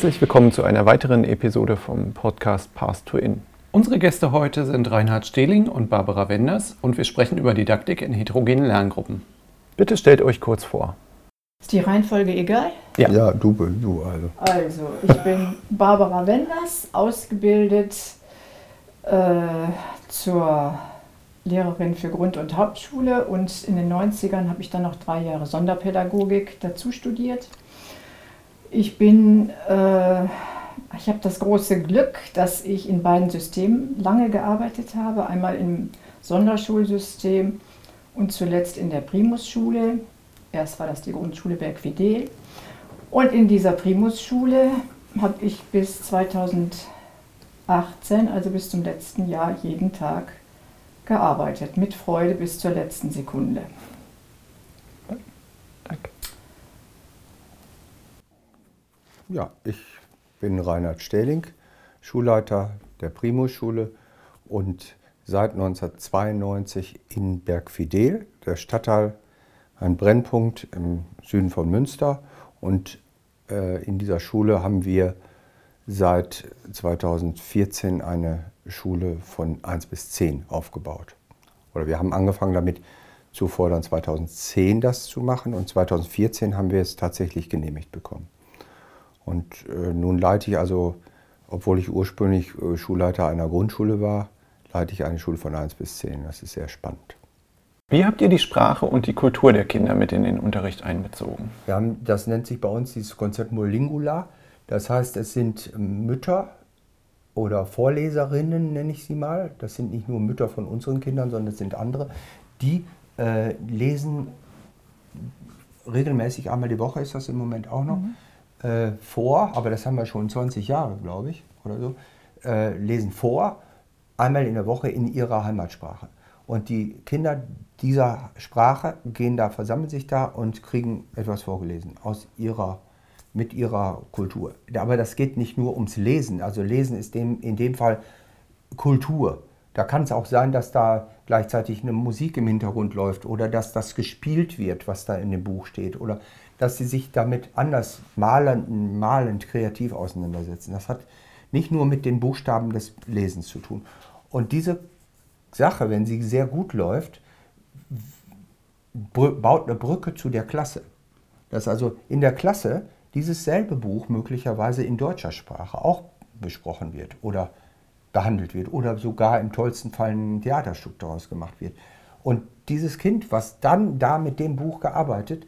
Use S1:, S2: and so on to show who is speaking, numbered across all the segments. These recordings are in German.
S1: Herzlich willkommen zu einer weiteren Episode vom Podcast Path to In. Unsere Gäste heute sind Reinhard Stehling und Barbara Wenders und wir sprechen über Didaktik in heterogenen Lerngruppen. Bitte stellt euch kurz vor.
S2: Ist die Reihenfolge egal?
S3: Ja, ja du, du also.
S2: Also, ich bin Barbara Wenders, ausgebildet äh, zur Lehrerin für Grund- und Hauptschule und in den 90ern habe ich dann noch drei Jahre Sonderpädagogik dazu studiert. Ich bin, äh, ich habe das große Glück, dass ich in beiden Systemen lange gearbeitet habe. Einmal im Sonderschulsystem und zuletzt in der Primusschule. Erst war das die Grundschule Bergfidel. Und in dieser Primusschule habe ich bis 2018, also bis zum letzten Jahr, jeden Tag gearbeitet. Mit Freude bis zur letzten Sekunde.
S3: Ja, ich bin Reinhard Stähling, Schulleiter der Primus-Schule und seit 1992 in Bergfidel, der Stadtteil, ein Brennpunkt im Süden von Münster. Und äh, in dieser Schule haben wir seit 2014 eine Schule von 1 bis 10 aufgebaut. Oder wir haben angefangen damit zuvor dann 2010 das zu machen und 2014 haben wir es tatsächlich genehmigt bekommen. Und äh, nun leite ich also, obwohl ich ursprünglich äh, Schulleiter einer Grundschule war, leite ich eine Schule von 1 bis 10. Das ist sehr spannend.
S1: Wie habt ihr die Sprache und die Kultur der Kinder mit in den Unterricht einbezogen?
S3: Wir haben, das nennt sich bei uns dieses Konzept Molingula. Das heißt, es sind Mütter oder Vorleserinnen, nenne ich sie mal. Das sind nicht nur Mütter von unseren Kindern, sondern es sind andere, die äh, lesen regelmäßig einmal die Woche, ist das im Moment auch noch. Mhm äh, vor, aber das haben wir schon 20 Jahre, glaube ich, oder so, äh, lesen vor, einmal in der Woche in ihrer Heimatsprache. Und die Kinder dieser Sprache gehen da, versammeln sich da und kriegen etwas vorgelesen aus ihrer, mit ihrer Kultur. Aber das geht nicht nur ums Lesen. Also Lesen ist dem, in dem Fall Kultur. Da kann es auch sein, dass da gleichzeitig eine Musik im Hintergrund läuft oder dass das gespielt wird, was da in dem Buch steht. Oder dass sie sich damit anders malend, malend kreativ auseinandersetzen. Das hat nicht nur mit den Buchstaben des Lesens zu tun. Und diese Sache, wenn sie sehr gut läuft, baut eine Brücke zu der Klasse. Dass also in der Klasse dieses selbe Buch möglicherweise in deutscher Sprache auch besprochen wird oder behandelt wird oder sogar im tollsten Fall ein Theaterstück daraus gemacht wird. Und dieses Kind, was dann da mit dem Buch gearbeitet,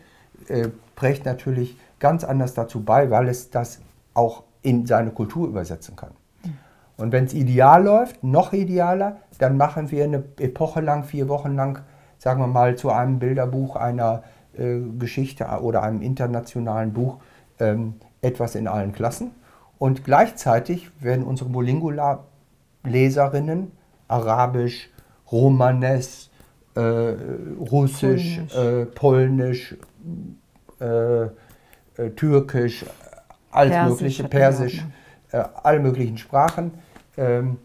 S3: äh, trägt natürlich ganz anders dazu bei, weil es das auch in seine Kultur übersetzen kann. Und wenn es ideal läuft, noch idealer, dann machen wir eine Epoche lang, vier Wochen lang, sagen wir mal, zu einem Bilderbuch einer äh, Geschichte oder einem internationalen Buch ähm, etwas in allen Klassen. Und gleichzeitig werden unsere Molingula-Leserinnen Arabisch, Romanes, äh, Russisch, Polnisch, äh, Polnisch Türkisch, alles Persisch mögliche, Persisch, äh, alle möglichen Sprachen. Ähm,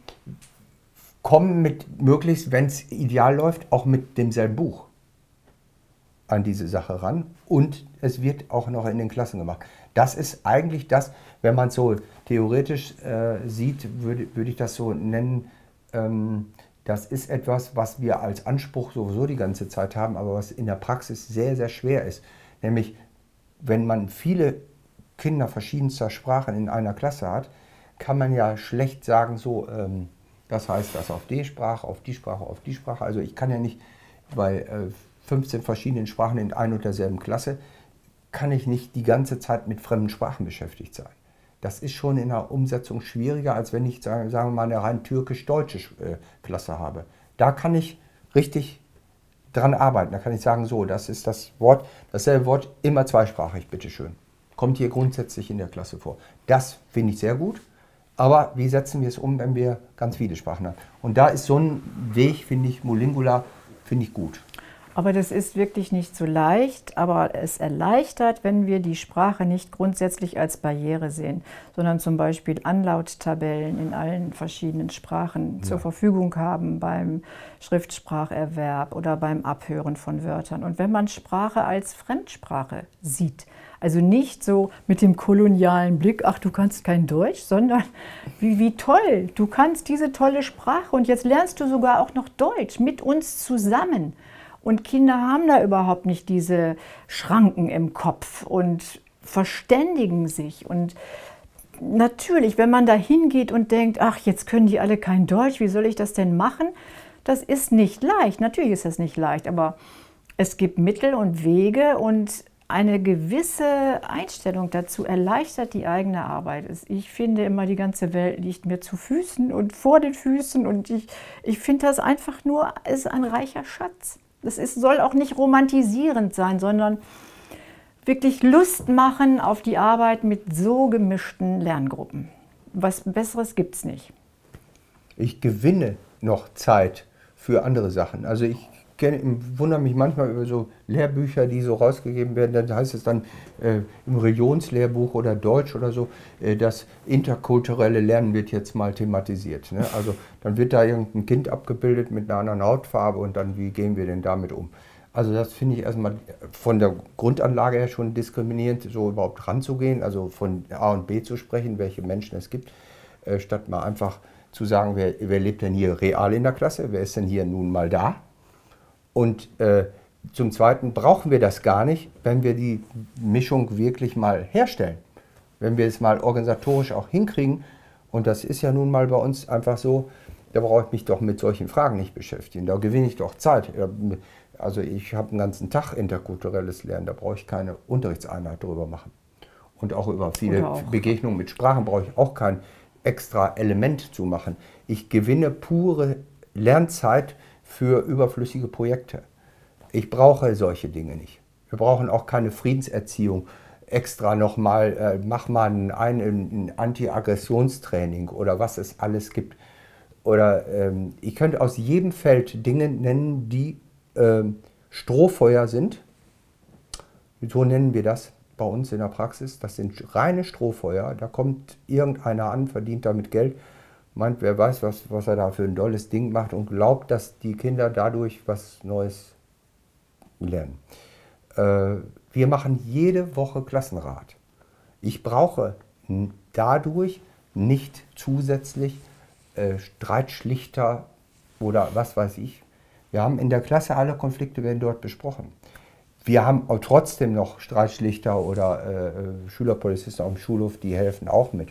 S3: kommen mit möglichst, wenn es ideal läuft, auch mit demselben Buch an diese Sache ran und es wird auch noch in den Klassen gemacht. Das ist eigentlich das, wenn man es so theoretisch äh, sieht, würde würd ich das so nennen, ähm, das ist etwas, was wir als Anspruch sowieso die ganze Zeit haben, aber was in der Praxis sehr, sehr schwer ist. Nämlich wenn man viele Kinder verschiedenster Sprachen in einer Klasse hat, kann man ja schlecht sagen, so, ähm, das heißt das auf die Sprache, auf die Sprache, auf die Sprache. Also ich kann ja nicht bei äh, 15 verschiedenen Sprachen in ein und derselben Klasse, kann ich nicht die ganze Zeit mit fremden Sprachen beschäftigt sein. Das ist schon in der Umsetzung schwieriger, als wenn ich, sagen wir mal, eine rein türkisch-deutsche äh, Klasse habe. Da kann ich richtig dran arbeiten. Da kann ich sagen, so, das ist das Wort, dasselbe Wort, immer zweisprachig, bitteschön. Kommt hier grundsätzlich in der Klasse vor. Das finde ich sehr gut. Aber wie setzen wir es um, wenn wir ganz viele Sprachen haben? Und da ist so ein Weg, finde ich, Molingula, finde ich gut.
S2: Aber das ist wirklich nicht so leicht, aber es erleichtert, wenn wir die Sprache nicht grundsätzlich als Barriere sehen, sondern zum Beispiel Anlauttabellen in allen verschiedenen Sprachen ja. zur Verfügung haben beim Schriftspracherwerb oder beim Abhören von Wörtern. Und wenn man Sprache als Fremdsprache sieht, Also nicht so mit dem kolonialen Blick, ach du kannst kein Deutsch, sondern wie, wie toll, du kannst diese tolle Sprache und jetzt lernst du sogar auch noch Deutsch mit uns zusammen. Und Kinder haben da überhaupt nicht diese Schranken im Kopf und verständigen sich. Und natürlich, wenn man da hingeht und denkt, ach, jetzt können die alle kein Deutsch, wie soll ich das denn machen? Das ist nicht leicht. Natürlich ist das nicht leicht, aber es gibt Mittel und Wege und eine gewisse Einstellung dazu erleichtert die eigene Arbeit. Ich finde immer, die ganze Welt liegt mir zu Füßen und vor den Füßen und ich, ich finde das einfach nur, ist ein reicher Schatz. Das ist, soll auch nicht romantisierend sein, sondern wirklich Lust machen auf die Arbeit mit so gemischten Lerngruppen. Was Besseres gibt es nicht.
S3: Ich gewinne noch Zeit für andere Sachen. Also ich wundere mich manchmal über so Lehrbücher, die so rausgegeben werden. Dann heißt es dann äh, im Religionslehrbuch oder Deutsch oder so, äh, das interkulturelle Lernen wird jetzt mal thematisiert. Ne? Also dann wird da irgendein Kind abgebildet mit einer anderen Hautfarbe und dann, wie gehen wir denn damit um? Also das finde ich erstmal von der Grundanlage her schon diskriminierend, so überhaupt ranzugehen, also von A und B zu sprechen, welche Menschen es gibt, äh, statt mal einfach zu sagen, wer, wer lebt denn hier real in der Klasse, wer ist denn hier nun mal da? Und äh, zum Zweiten brauchen wir das gar nicht, wenn wir die Mischung wirklich mal herstellen. Wenn wir es mal organisatorisch auch hinkriegen. Und das ist ja nun mal bei uns einfach so, da brauche ich mich doch mit solchen Fragen nicht beschäftigen. Da gewinne ich doch Zeit. Also ich habe einen ganzen Tag interkulturelles Lernen, da brauche ich keine Unterrichtseinheit drüber machen. Und auch über viele auch. Begegnungen mit Sprachen brauche ich auch kein extra Element zu machen. Ich gewinne pure Lernzeit für überflüssige Projekte. Ich brauche solche Dinge nicht. Wir brauchen auch keine Friedenserziehung extra nochmal, äh, mach mal ein, ein Anti-Aggressionstraining oder was es alles gibt. Oder ähm, ich könnte aus jedem Feld Dinge nennen, die äh, Strohfeuer sind. So nennen wir das bei uns in der Praxis. Das sind reine Strohfeuer. Da kommt irgendeiner an, verdient damit Geld meint, wer weiß, was, was er da für ein tolles Ding macht und glaubt, dass die Kinder dadurch was Neues lernen. Äh, wir machen jede Woche Klassenrat. Ich brauche dadurch nicht zusätzlich äh, Streitschlichter oder was weiß ich. Wir haben in der Klasse alle Konflikte werden dort besprochen. Wir haben trotzdem noch Streitschlichter oder äh, äh Schülerpolizisten auf dem Schulhof, die helfen auch mit.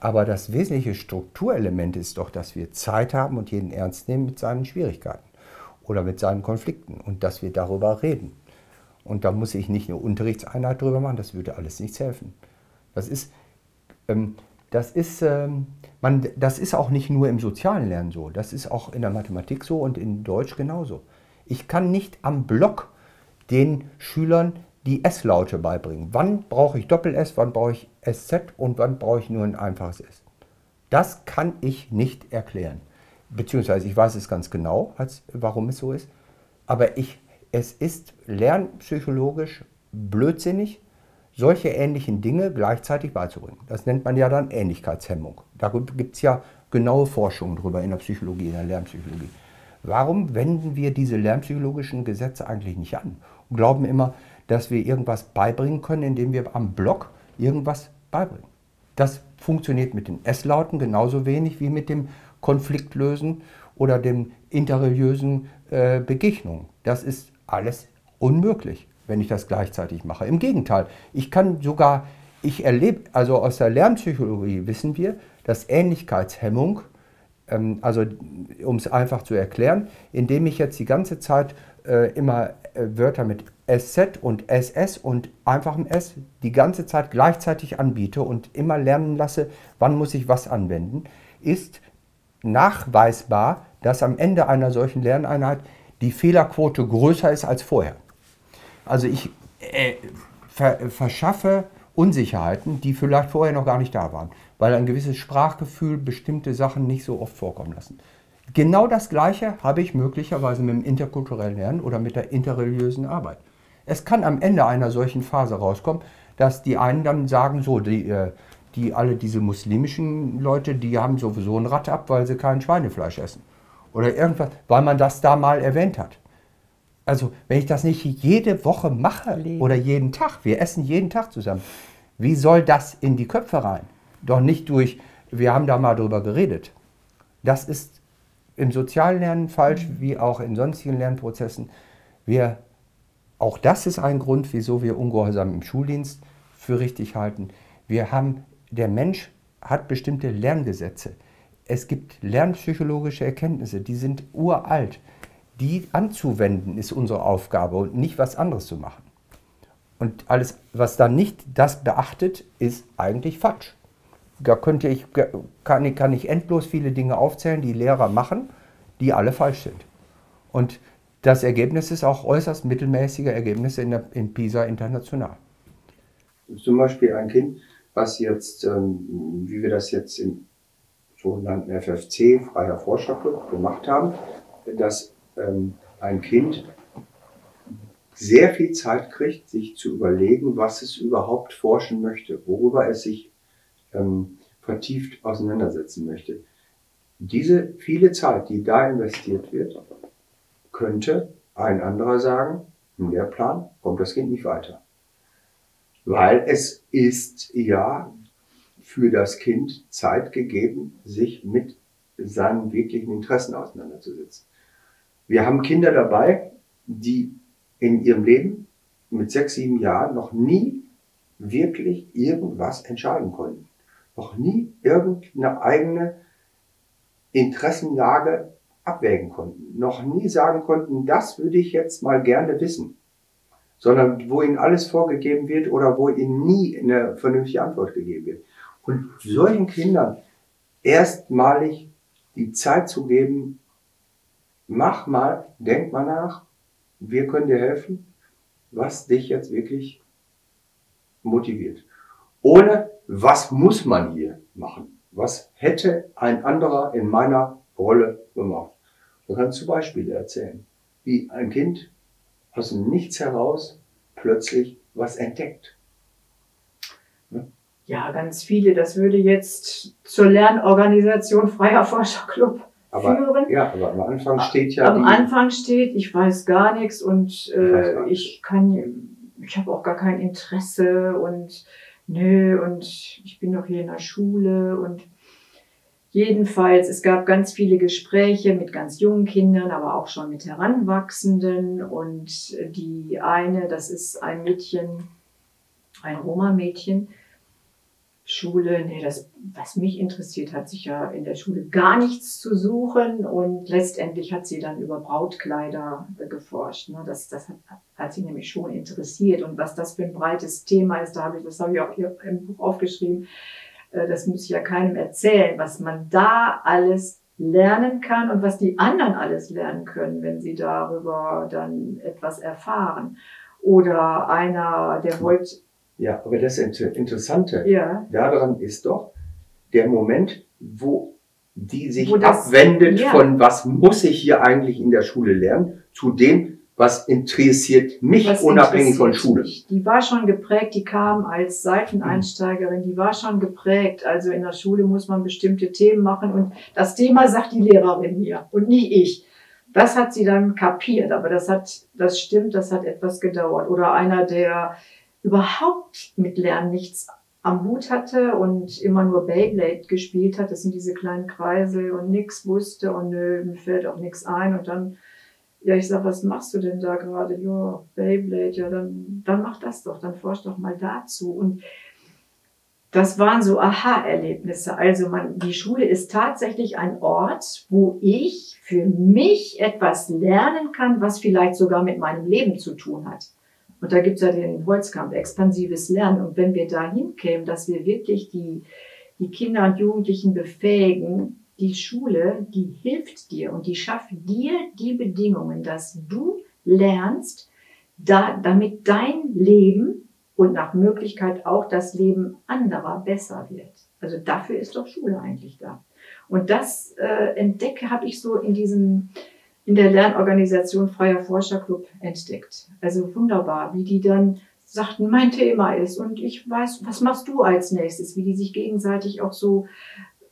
S3: Aber das wesentliche Strukturelement ist doch, dass wir Zeit haben und jeden ernst nehmen mit seinen Schwierigkeiten oder mit seinen Konflikten und dass wir darüber reden. Und da muss ich nicht eine Unterrichtseinheit drüber machen, das würde alles nichts helfen. Das ist, ähm, das ist, ähm, man, das ist auch nicht nur im sozialen Lernen so, das ist auch in der Mathematik so und in Deutsch genauso. Ich kann nicht am Block den Schülern die S-Laute beibringen. Wann brauche ich Doppel-S, wann brauche ich SZ und wann brauche ich nur ein einfaches S. Das kann ich nicht erklären. Beziehungsweise ich weiß es ganz genau, als, warum es so ist. Aber ich, es ist lernpsychologisch blödsinnig, solche ähnlichen Dinge gleichzeitig beizubringen. Das nennt man ja dann Ähnlichkeitshemmung. Da gibt es ja genaue Forschungen darüber in der Psychologie, in der Lernpsychologie. Warum wenden wir diese lernpsychologischen Gesetze eigentlich nicht an und glauben immer, dass wir irgendwas beibringen können, indem wir am Block irgendwas beibringen. Das funktioniert mit den S-Lauten genauso wenig wie mit dem Konfliktlösen oder den interreligiösen äh, Begegnungen. Das ist alles unmöglich, wenn ich das gleichzeitig mache. Im Gegenteil, ich kann sogar, ich erlebe, also aus der Lernpsychologie wissen wir, dass Ähnlichkeitshemmung, ähm, also um es einfach zu erklären, indem ich jetzt die ganze Zeit äh, immer äh, Wörter mit SZ und SS und einfachem S die ganze Zeit gleichzeitig anbiete und immer lernen lasse, wann muss ich was anwenden, ist nachweisbar, dass am Ende einer solchen Lerneinheit die Fehlerquote größer ist als vorher. Also ich äh, ver verschaffe Unsicherheiten, die vielleicht vorher noch gar nicht da waren, weil ein gewisses Sprachgefühl bestimmte Sachen nicht so oft vorkommen lassen. Genau das Gleiche habe ich möglicherweise mit dem interkulturellen Lernen oder mit der interreligiösen Arbeit. Es kann am Ende einer solchen Phase rauskommen, dass die einen dann sagen, so, die, äh, die alle diese muslimischen Leute, die haben sowieso ein Rad ab, weil sie kein Schweinefleisch essen. Oder irgendwas, weil man das da mal erwähnt hat.
S1: Also, wenn ich das nicht jede Woche mache
S2: Leben.
S1: oder jeden Tag, wir essen jeden Tag zusammen, wie soll das in die Köpfe rein? Doch nicht durch, wir haben da mal drüber geredet. Das ist im sozialen Lernen falsch, wie auch in sonstigen Lernprozessen. Wir, auch das ist ein Grund, wieso wir Ungehorsam im Schuldienst für richtig halten. Wir haben, der Mensch hat bestimmte Lerngesetze. Es gibt lernpsychologische Erkenntnisse, die sind uralt. Die anzuwenden ist unsere Aufgabe und nicht was anderes zu machen. Und alles, was dann nicht das beachtet, ist eigentlich falsch. Da könnte ich, kann, ich, kann ich endlos viele Dinge aufzählen, die Lehrer machen, die alle falsch sind. Und das Ergebnis ist auch äußerst mittelmäßige Ergebnisse in, der, in PISA international.
S3: Zum Beispiel ein Kind, was jetzt, ähm, wie wir das jetzt im sogenannten FFC, Freier Forscherclub, gemacht haben, dass ähm, ein Kind sehr viel Zeit kriegt, sich zu überlegen, was es überhaupt forschen möchte, worüber es sich ähm, vertieft auseinandersetzen möchte. Diese viele Zeit, die da investiert wird, könnte ein anderer sagen, im Lehrplan kommt das Kind nicht weiter. Weil es ist ja für das Kind Zeit gegeben, sich mit seinen wirklichen Interessen auseinanderzusetzen. Wir haben Kinder dabei, die in ihrem Leben mit sechs, sieben Jahren noch nie wirklich irgendwas entscheiden konnten. Noch nie irgendeine eigene Interessenlage abwägen konnten. Noch nie sagen konnten, das würde ich jetzt mal gerne wissen. Sondern wo ihnen alles vorgegeben wird oder wo ihnen nie eine vernünftige Antwort gegeben wird. Und solchen Kindern erstmalig die Zeit zu geben, mach mal, denk mal nach, wir können dir helfen, was dich jetzt wirklich motiviert. Ohne, was muss man hier machen? Was hätte ein anderer in meiner Rolle gemacht? Du kannst du Beispiele erzählen, wie ein Kind aus dem Nichts heraus plötzlich was entdeckt.
S2: Ja, ganz viele. Das würde jetzt zur Lernorganisation Freier Forscherclub
S3: Aber,
S2: führen.
S3: ja, aber am Anfang steht ja
S2: Am Anfang steht, ich weiß gar nichts und äh, ich kann, ich habe auch gar kein Interesse und nö und ich bin noch hier in der Schule und jedenfalls, es gab ganz viele Gespräche mit ganz jungen Kindern, aber auch schon mit Heranwachsenden und die eine, das ist ein Mädchen, ein Roma-Mädchen, Schule, nee, das, was mich interessiert, hat sich ja in der Schule gar nichts zu suchen und letztendlich hat sie dann über Brautkleider geforscht. Ne? Das, das hat, hat sie nämlich schon interessiert und was das für ein breites Thema ist, da habe ich, das habe ich auch hier im Buch aufgeschrieben, das muss ich ja keinem erzählen, was man da alles lernen kann und was die anderen alles lernen können, wenn sie darüber dann etwas erfahren. Oder einer, der wollte,
S3: ja, aber das Inter- Interessante
S2: ja,
S3: daran ist doch der Moment, wo die sich
S2: Wo das-
S3: abwendet
S2: ja.
S3: von was muss ich hier eigentlich in der Schule lernen, zu dem, was interessiert mich
S2: Was
S3: unabhängig von
S2: interessiert
S3: Schule.
S2: mich? Die war schon geprägt, die kam als Seiteneinsteigerin, die war schon geprägt. Also in der Schule muss man bestimmte Themen machen und das Thema sagt die Lehrerin mir und nicht ich. Das hat sie dann kapiert, aber das hat, das stimmt, das hat etwas gedauert. Oder einer, der überhaupt mit Lernen nichts am Hut hatte und immer nur Beyblade gespielt hat. Das sind diese kleinen Kreisel und nix wusste und nö, mir fällt auch nichts ein und dann ja, ich sag, was machst du denn da gerade? Ja, Beyblade, ja, dann, dann mach das doch, dann forsch doch mal dazu. Und das waren so Aha-Erlebnisse. Also man, die Schule ist tatsächlich ein Ort, wo ich für mich etwas lernen kann, was vielleicht sogar mit meinem Leben zu tun hat. Und da gibt's ja den Holzkampf, expansives Lernen. Und wenn wir dahin kämen, dass wir wirklich die, die Kinder und Jugendlichen befähigen, die Schule, die hilft dir und die schafft dir die Bedingungen, dass du lernst, da, damit dein Leben und nach Möglichkeit auch das Leben anderer besser wird. Also dafür ist doch Schule eigentlich da. Und das äh, entdecke, habe ich so in diesem in der Lernorganisation Freier Forscherclub entdeckt. Also wunderbar, wie die dann sagten, mein Thema ist und ich weiß, was machst du als nächstes, wie die sich gegenseitig auch so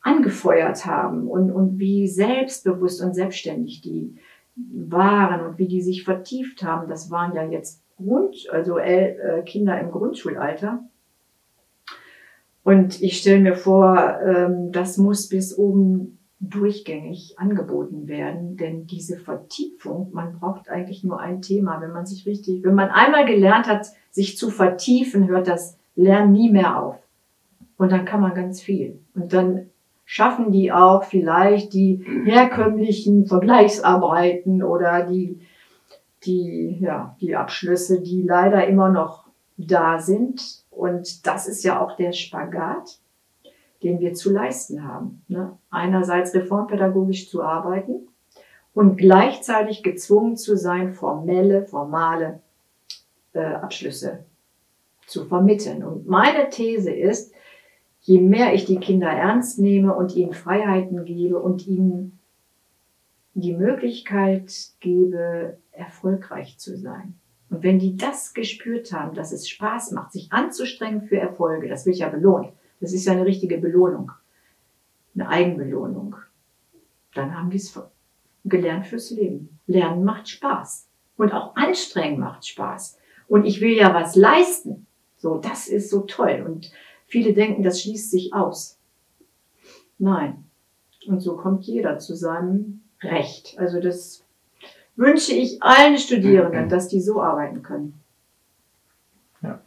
S2: angefeuert haben und, und wie selbstbewusst und selbstständig die, waren und wie die sich vertieft haben, das waren ja jetzt Grund, also äh, Kinder im Grundschulalter. Und ich stelle mir vor, ähm, das muss bis oben durchgängig angeboten werden, denn diese Vertiefung, man braucht eigentlich nur ein Thema, wenn man sich richtig, wenn man einmal gelernt hat, sich zu vertiefen, hört das Lernen nie mehr auf. Und dann kann man ganz viel. Und dann schaffen die auch vielleicht die herkömmlichen Vergleichsarbeiten oder die, die, ja, die Abschlüsse, die leider immer noch da sind. Und das ist ja auch der Spagat, den wir zu leisten haben. Ne? Einerseits reformpädagogisch zu arbeiten und gleichzeitig gezwungen zu sein, formelle, formale äh, Abschlüsse zu vermitteln. Und meine These ist, je mehr ich die Kinder ernst nehme und ihnen Freiheiten gebe und ihnen die Möglichkeit gebe, erfolgreich zu sein. Und wenn die das gespürt haben, dass es Spaß macht, sich anzustrengen für Erfolge, das wird ja belohnt. Das ist ja eine richtige Belohnung, eine Eigenbelohnung. Dann haben die es gelernt fürs Leben. Lernen macht Spaß. Und auch anstrengen macht Spaß. Und ich will ja was leisten. So, das ist so toll. Und Viele denken, das schließt sich aus. Nein. Und so kommt jeder zu seinem Recht. Also das wünsche ich allen Studierenden, dass die so arbeiten können.
S4: Ja,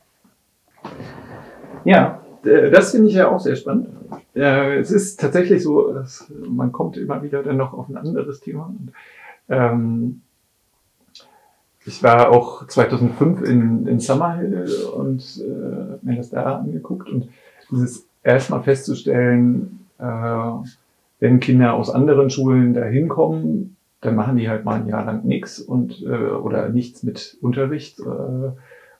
S4: ja das finde ich ja auch sehr spannend. Es ist tatsächlich so, dass man kommt immer wieder dann noch auf ein anderes Thema. Und, ähm, ich war auch 2005 in, in Summerhill und äh, mir das da angeguckt und dieses erstmal festzustellen, äh, wenn Kinder aus anderen Schulen da hinkommen, dann machen die halt mal ein Jahr lang nichts und äh, oder nichts mit Unterricht äh,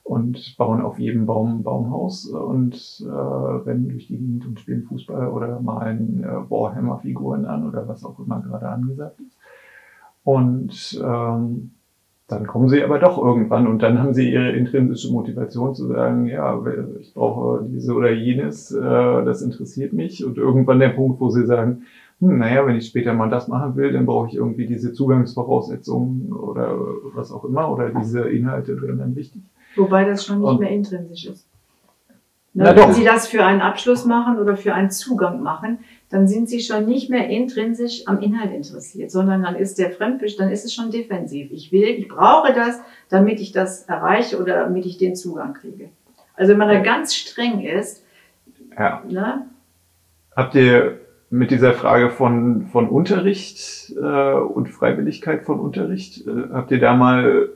S4: und bauen auf jedem Baum ein Baumhaus und äh, rennen durch die Gegend und spielen Fußball oder malen äh, Warhammer-Figuren an oder was auch immer gerade angesagt ist. Und ähm, dann kommen sie aber doch irgendwann und dann haben sie ihre intrinsische Motivation zu sagen, ja, ich brauche diese oder jenes, äh, das interessiert mich und irgendwann der Punkt, wo sie sagen, hm, naja, wenn ich später mal das machen will, dann brauche ich irgendwie diese Zugangsvoraussetzungen oder was auch immer oder diese Inhalte wären dann wichtig.
S2: Wobei das schon nicht und, mehr intrinsisch ist. Ne, wenn doch. Sie das für einen Abschluss machen oder für einen Zugang machen, dann sind sie schon nicht mehr intrinsisch am Inhalt interessiert, sondern dann ist der Fremdbild, dann ist es schon defensiv. Ich will, ich brauche das, damit ich das erreiche oder damit ich den Zugang kriege. Also wenn man da ganz streng ist,
S4: ja. ne? Habt ihr mit dieser Frage von, von Unterricht äh, und Freiwilligkeit von Unterricht, äh, habt ihr da mal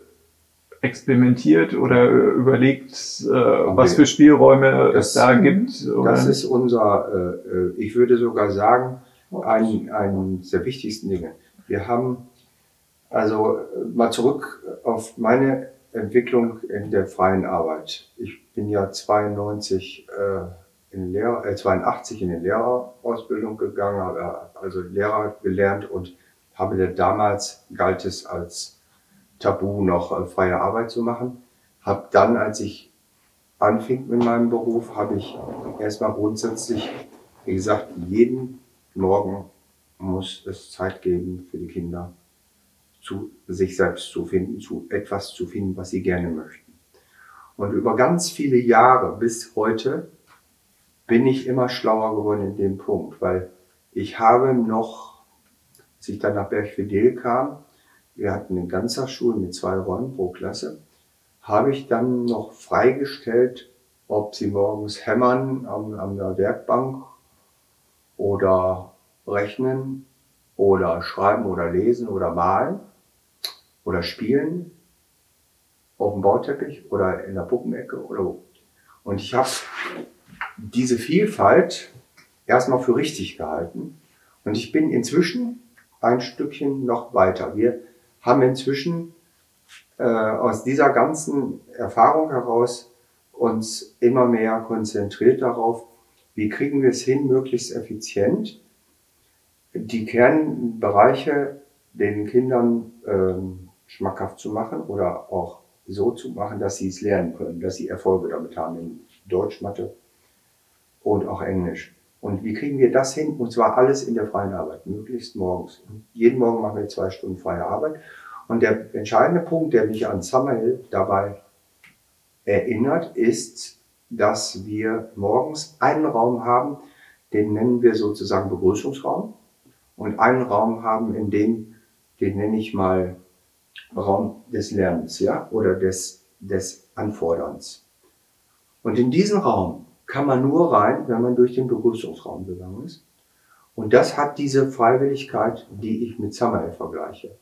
S4: experimentiert oder überlegt, äh, was für Spielräume das, es da gibt?
S3: Oder? Das ist unser, äh, äh, ich würde sogar sagen, ein, ein der wichtigsten Dinge. Wir haben also mal zurück auf meine Entwicklung in der freien Arbeit. Ich bin ja 92 äh, in Lehrer, äh, 82 in die Lehrerausbildung gegangen, habe also Lehrer gelernt und habe damals galt es als Tabu, noch äh, freie Arbeit zu machen. Hab dann, als ich anfing mit meinem Beruf, habe ich erstmal grundsätzlich gesagt, jeden Morgen muss es Zeit geben für die Kinder, zu sich selbst zu finden, zu etwas zu finden, was sie gerne möchten. Und über ganz viele Jahre bis heute bin ich immer schlauer geworden in dem Punkt, weil ich habe noch, als ich dann nach Bergfidel kam, wir hatten eine Ganztagsschule mit zwei Räumen pro Klasse, habe ich dann noch freigestellt, ob sie morgens hämmern an, an der Werkbank oder rechnen oder schreiben oder lesen oder malen oder spielen auf dem Bauteppich oder in der Puppenecke oder wo. Und ich habe diese Vielfalt erstmal für richtig gehalten. Und ich bin inzwischen ein Stückchen noch weiter. Wir haben inzwischen äh, aus dieser ganzen Erfahrung heraus uns immer mehr konzentriert darauf, wie kriegen wir es hin, möglichst effizient die Kernbereiche den Kindern ähm, schmackhaft zu machen oder auch so zu machen, dass sie es lernen können, dass sie Erfolge damit haben in Deutsch, Mathe und auch Englisch. Und wie kriegen wir das hin? Und zwar alles in der freien Arbeit, möglichst morgens. Und jeden Morgen machen wir zwei Stunden freie Arbeit. Und der entscheidende Punkt, der mich an Summerhill dabei erinnert, ist, dass wir morgens einen Raum haben, den nennen wir sozusagen Begrüßungsraum, und einen Raum haben, in dem, den nenne ich mal Raum des Lernens, ja, oder des, des Anforderns. Und in diesen Raum kann man nur rein, wenn man durch den Begrüßungsraum gegangen ist. Und das hat diese Freiwilligkeit, die ich mit Samael vergleiche.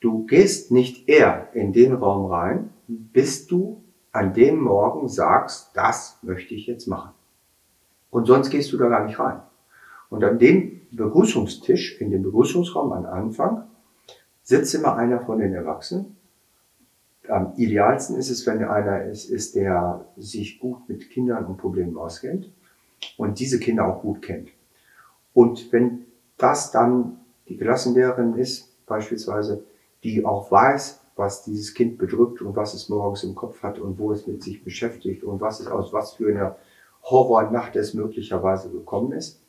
S3: Du gehst nicht eher in den Raum rein, bis du an dem Morgen sagst, das möchte ich jetzt machen. Und sonst gehst du da gar nicht rein. Und an dem Begrüßungstisch, in dem Begrüßungsraum am Anfang, sitzt immer einer von den Erwachsenen. Am idealsten ist es, wenn einer ist, ist, der sich gut mit Kindern und Problemen auskennt und diese Kinder auch gut kennt. Und wenn das dann die Klassenlehrerin ist, beispielsweise, die auch weiß, was dieses Kind bedrückt und was es morgens im Kopf hat und wo es mit sich beschäftigt und was es aus was für einer Horrornacht es möglicherweise gekommen ist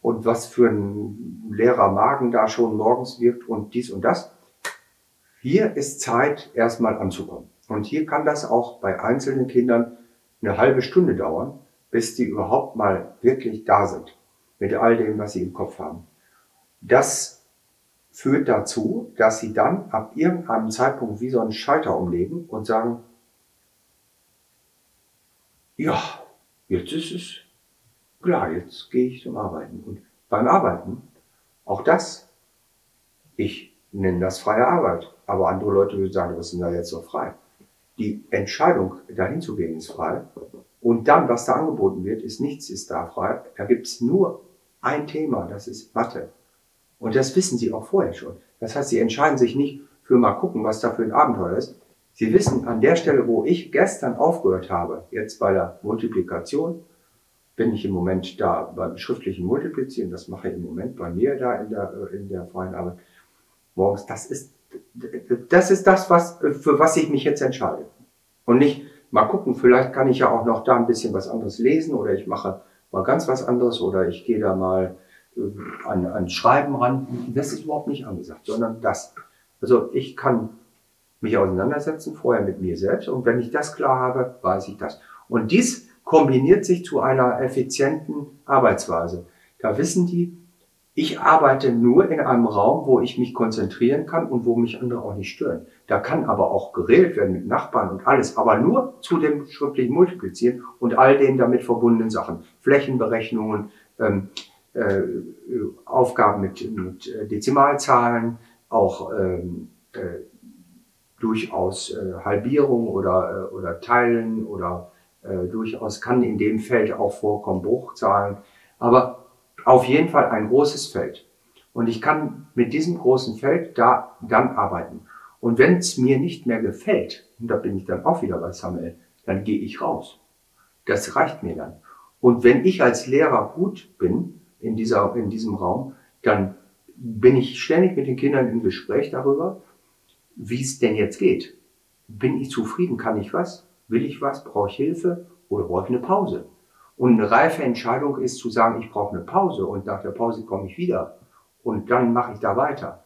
S3: und was für ein leerer Magen da schon morgens wirkt und dies und das. Hier ist Zeit, erstmal anzukommen. Und hier kann das auch bei einzelnen Kindern eine halbe Stunde dauern, bis die überhaupt mal wirklich da sind mit all dem, was sie im Kopf haben. Das führt dazu, dass sie dann ab irgendeinem Zeitpunkt wie so einen Schalter umlegen und sagen, ja, jetzt ist es klar, jetzt gehe ich zum Arbeiten. Und beim Arbeiten, auch das, ich nenne das freie Arbeit, aber andere Leute würden sagen, was ist denn da jetzt so frei? Die Entscheidung, dahin zu gehen, ist frei. Und dann, was da angeboten wird, ist nichts ist da frei. Da gibt es nur ein Thema, das ist Mathe. Und das wissen sie auch vorher schon. Das heißt, sie entscheiden sich nicht für mal gucken, was da für ein Abenteuer ist. Sie wissen an der Stelle, wo ich gestern aufgehört habe, jetzt bei der Multiplikation, bin ich im Moment da beim schriftlichen Multiplizieren. Das mache ich im Moment bei mir da in der, in der freien Arbeit. Morgens, das ist, das ist das, was, für was ich mich jetzt entscheide. Und nicht mal gucken, vielleicht kann ich ja auch noch da ein bisschen was anderes lesen oder ich mache mal ganz was anderes oder ich gehe da mal an, an Schreiben ran. Das ist überhaupt nicht angesagt, sondern das. Also ich kann mich auseinandersetzen, vorher mit mir selbst und wenn ich das klar habe, weiß ich das. Und dies kombiniert sich zu einer effizienten Arbeitsweise. Da wissen die, ich arbeite nur in einem Raum, wo ich mich konzentrieren kann und wo mich andere auch nicht stören. Da kann aber auch geredet werden mit Nachbarn und alles, aber nur zu dem schriftlichen Multiplizieren und all den damit verbundenen Sachen. Flächenberechnungen, ähm, äh, Aufgaben mit, mit äh, Dezimalzahlen, auch ähm, äh, durchaus äh, Halbierung oder, äh, oder Teilen oder äh, durchaus kann in dem Feld auch vorkommen Bruchzahlen, aber auf jeden Fall ein großes Feld. Und ich kann mit diesem großen Feld da dann arbeiten. Und wenn es mir nicht mehr gefällt, und da bin ich dann auch wieder bei Samuel, dann gehe ich raus. Das reicht mir dann. Und wenn ich als Lehrer gut bin, in, dieser, in diesem Raum, dann bin ich ständig mit den Kindern im Gespräch darüber, wie es denn jetzt geht. Bin ich zufrieden? Kann ich was? Will ich was? Brauche ich Hilfe? Oder brauche ich eine Pause? Und eine reife Entscheidung ist zu sagen, ich brauche eine Pause und nach der Pause komme ich wieder und dann mache ich da weiter.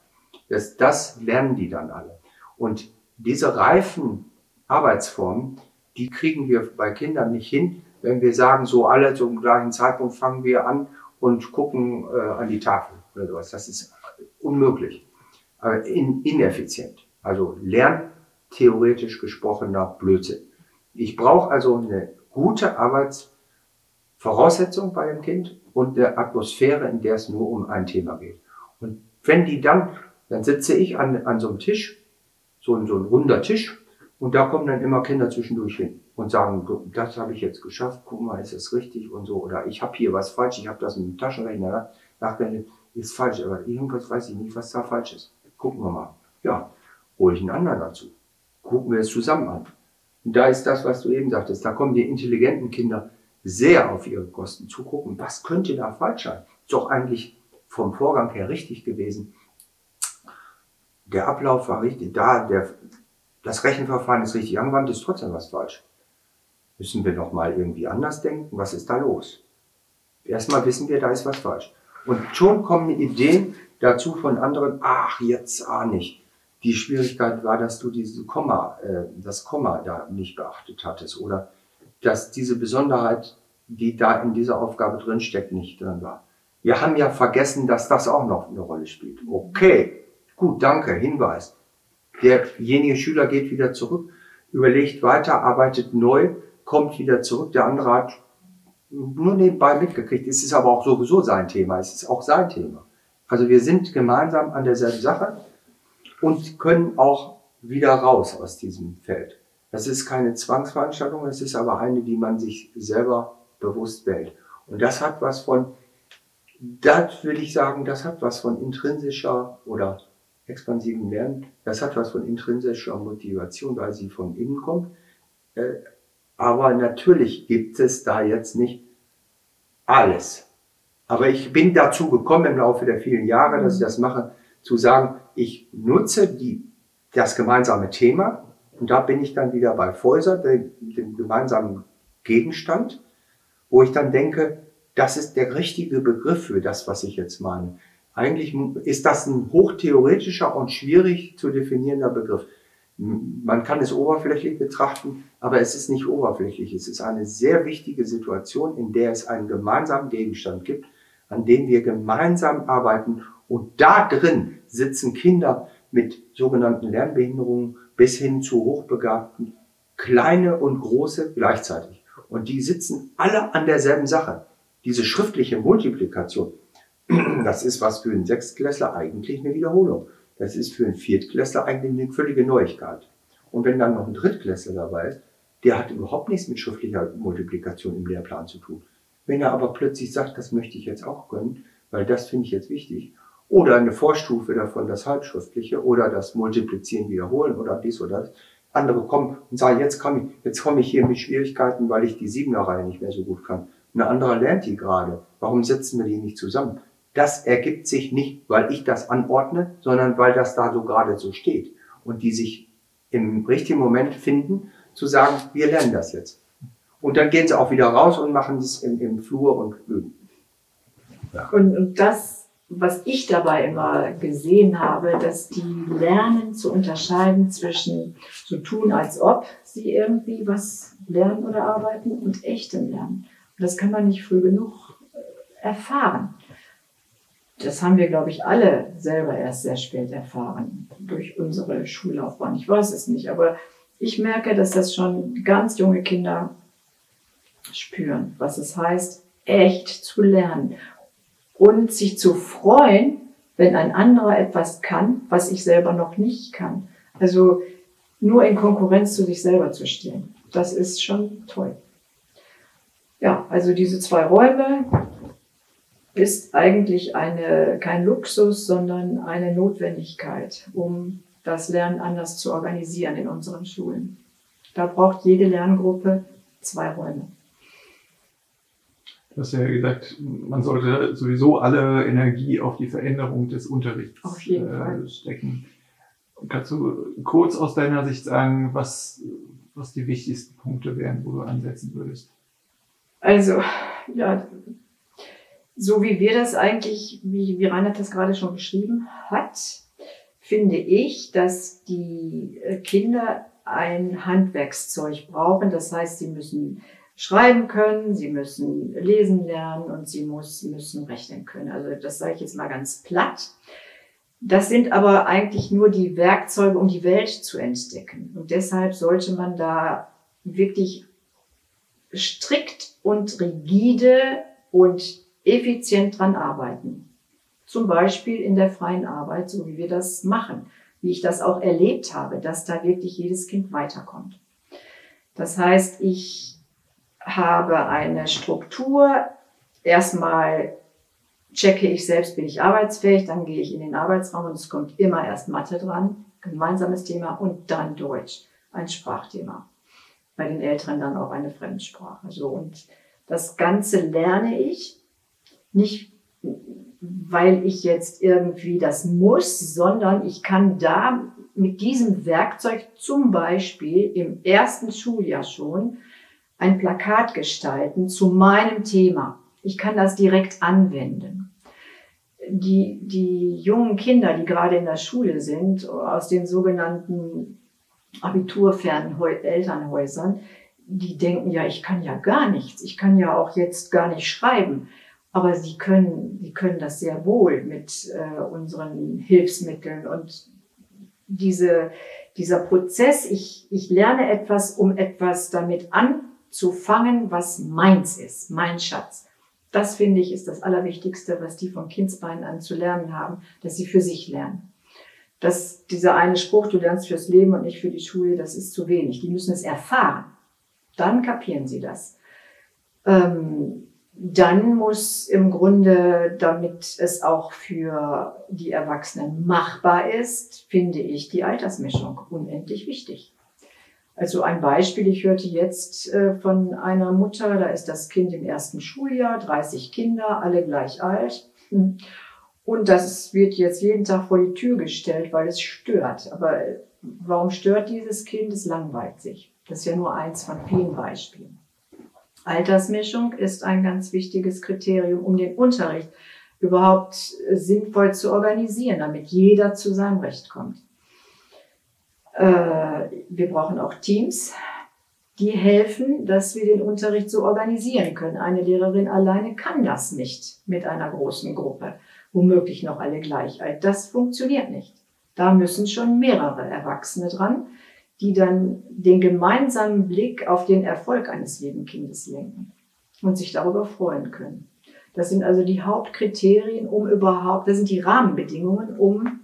S3: Das, das lernen die dann alle. Und diese reifen Arbeitsformen, die kriegen wir bei Kindern nicht hin, wenn wir sagen, so alle zum gleichen Zeitpunkt fangen wir an und gucken äh, an die Tafel oder sowas. Das ist unmöglich, aber in, ineffizient. Also lerntheoretisch gesprochener Blödsinn. Ich brauche also eine gute Arbeitsvoraussetzung bei dem Kind und eine Atmosphäre, in der es nur um ein Thema geht. Und wenn die dann, dann sitze ich an, an so einem Tisch, so ein, so ein runder Tisch, und da kommen dann immer Kinder zwischendurch hin und sagen, das habe ich jetzt geschafft, guck mal, ist das richtig und so. Oder ich habe hier was falsch, ich habe das mit dem Taschenrechner nachgedacht, ist falsch, aber irgendwas weiß ich nicht, was da falsch ist. Gucken wir mal. Ja, hole ich einen anderen dazu. Gucken wir es zusammen an. Und da ist das, was du eben sagtest, da kommen die intelligenten Kinder sehr auf ihre Kosten zu gucken. Was könnte da falsch sein? Ist doch eigentlich vom Vorgang her richtig gewesen. Der Ablauf war richtig, da, der, das Rechenverfahren ist richtig angewandt, ist trotzdem was falsch. Müssen wir noch mal irgendwie anders denken? Was ist da los? Erstmal wissen wir, da ist was falsch. Und schon kommen Ideen dazu von anderen, ach, jetzt ah nicht. die Schwierigkeit war, dass du diese Komma, äh, das Komma da nicht beachtet hattest oder dass diese Besonderheit, die da in dieser Aufgabe drinsteckt, nicht drin war. Wir haben ja vergessen, dass das auch noch eine Rolle spielt. Okay, gut, danke, Hinweis. Derjenige Schüler geht wieder zurück, überlegt weiter, arbeitet neu, kommt wieder zurück. Der andere hat nur nebenbei mitgekriegt. Es ist aber auch sowieso sein Thema. Es ist auch sein Thema. Also wir sind gemeinsam an derselben Sache und können auch wieder raus aus diesem Feld. Das ist keine Zwangsveranstaltung, es ist aber eine, die man sich selber bewusst wählt. Und das hat was von, das würde ich sagen, das hat was von intrinsischer oder expansiven Lernen, das hat was von intrinsischer Motivation, weil sie von innen kommt. Äh, aber natürlich gibt es da jetzt nicht alles. Aber ich bin dazu gekommen im Laufe der vielen Jahre, dass ich das mache, zu sagen, ich nutze die, das gemeinsame Thema und da bin ich dann wieder bei Fäuser, dem, dem gemeinsamen Gegenstand, wo ich dann denke, das ist der richtige Begriff für das, was ich jetzt meine. Eigentlich ist das ein hochtheoretischer und schwierig zu definierender Begriff. Man kann es oberflächlich betrachten, aber es ist nicht oberflächlich. Es ist eine sehr wichtige Situation, in der es einen gemeinsamen Gegenstand gibt, an dem wir gemeinsam arbeiten. Und da drin sitzen Kinder mit sogenannten Lernbehinderungen bis hin zu Hochbegabten, kleine und große gleichzeitig. Und die sitzen alle an derselben Sache. Diese schriftliche Multiplikation, das ist was für einen Sechstklässler eigentlich eine Wiederholung. Das ist für einen Viertklässler eigentlich eine völlige Neuigkeit. Und wenn dann noch ein Drittklässler dabei ist, der hat überhaupt nichts mit schriftlicher Multiplikation im Lehrplan zu tun. Wenn er aber plötzlich sagt, das möchte ich jetzt auch können, weil das finde ich jetzt wichtig, oder eine Vorstufe davon, das Halbschriftliche oder das Multiplizieren wiederholen oder dies oder das, andere kommen und sagen, jetzt komme ich, jetzt komme ich hier mit Schwierigkeiten, weil ich die Siebener-Reihe nicht mehr so gut kann. Eine andere lernt die gerade. Warum setzen wir die nicht zusammen? Das ergibt sich nicht, weil ich das anordne, sondern weil das da so gerade so steht. Und die sich im richtigen Moment finden, zu sagen, wir lernen das jetzt. Und dann gehen sie auch wieder raus und machen es im, im Flur und üben.
S2: Ja. Und, und das, was ich dabei immer gesehen habe, dass die lernen zu unterscheiden zwischen so tun, als ob sie irgendwie was lernen oder arbeiten und echtem Lernen. Und das kann man nicht früh genug äh, erfahren. Das haben wir, glaube ich, alle selber erst sehr spät erfahren durch unsere Schullaufbahn. Ich weiß es nicht, aber ich merke, dass das schon ganz junge Kinder spüren, was es heißt, echt zu lernen und sich zu freuen, wenn ein anderer etwas kann, was ich selber noch nicht kann. Also nur in Konkurrenz zu sich selber zu stehen. Das ist schon toll. Ja, also diese zwei Räume ist eigentlich eine, kein Luxus, sondern eine Notwendigkeit, um das Lernen anders zu organisieren in unseren Schulen. Da braucht jede Lerngruppe zwei Räume.
S4: Du hast ja gesagt, man sollte sowieso alle Energie auf die Veränderung des Unterrichts
S2: auf jeden äh, Fall.
S4: stecken. Kannst du kurz aus deiner Sicht sagen, was, was die wichtigsten Punkte wären, wo du ansetzen würdest?
S2: Also, ja, so wie wir das eigentlich, wie, wie Reinhard das gerade schon beschrieben hat, finde ich, dass die äh, Kinder ein Handwerkszeug brauchen. Das heißt, sie müssen schreiben können, sie müssen lesen lernen und sie muss, müssen rechnen können. Also das sage ich jetzt mal ganz platt. Das sind aber eigentlich nur die Werkzeuge, um die Welt zu entdecken. Und deshalb sollte man da wirklich strikt und rigide und effizient dran arbeiten. Zum Beispiel in der freien Arbeit, so wie wir das machen, wie ich das auch erlebt habe, dass da wirklich jedes Kind weiterkommt. Das heißt, ich habe eine Struktur. Erstmal checke ich selbst, bin ich arbeitsfähig, dann gehe ich in den Arbeitsraum und es kommt immer erst Mathe dran, gemeinsames Thema und dann Deutsch, ein Sprachthema. Bei den Älteren dann auch eine Fremdsprache. So und das Ganze lerne ich nicht, weil ich jetzt irgendwie das muss, sondern ich kann da mit diesem Werkzeug zum Beispiel im ersten Schuljahr schon ein Plakat gestalten zu meinem Thema. Ich kann das direkt anwenden. die, die jungen Kinder, die gerade in der Schule sind, aus den sogenannten abiturfernen Elternhäusern, die denken ja, ich kann ja gar nichts, ich kann ja auch jetzt gar nicht schreiben. Aber sie können, sie können das sehr wohl mit äh, unseren Hilfsmitteln und diese, dieser Prozess, ich, ich lerne etwas, um etwas damit anzufangen, was meins ist, mein Schatz. Das finde ich ist das Allerwichtigste, was die von Kindsbeinen an zu lernen haben, dass sie für sich lernen. Das, dieser eine Spruch, du lernst fürs Leben und nicht für die Schule, das ist zu wenig. Die müssen es erfahren. Dann kapieren sie das. Ähm, dann muss im Grunde, damit es auch für die Erwachsenen machbar ist, finde ich die Altersmischung unendlich wichtig. Also ein Beispiel, ich hörte jetzt äh, von einer Mutter, da ist das Kind im ersten Schuljahr, 30 Kinder, alle gleich alt. Und das wird jetzt jeden Tag vor die Tür gestellt, weil es stört. Aber warum stört dieses Kind? Es langweilt sich. Das ist ja nur eins von vielen Beispielen. Altersmischung ist ein ganz wichtiges Kriterium, um den Unterricht überhaupt sinnvoll zu organisieren, damit jeder zu seinem Recht kommt. Äh, wir brauchen auch Teams, die helfen, dass wir den Unterricht so organisieren können. Eine Lehrerin alleine kann das nicht mit einer großen Gruppe, womöglich noch alle gleich alt. Das funktioniert nicht. Da müssen schon mehrere Erwachsene dran, die dann den gemeinsamen Blick auf den Erfolg eines jeden Kindes lenken und sich darüber freuen können. Das sind also die Hauptkriterien, um überhaupt, das sind die Rahmenbedingungen, um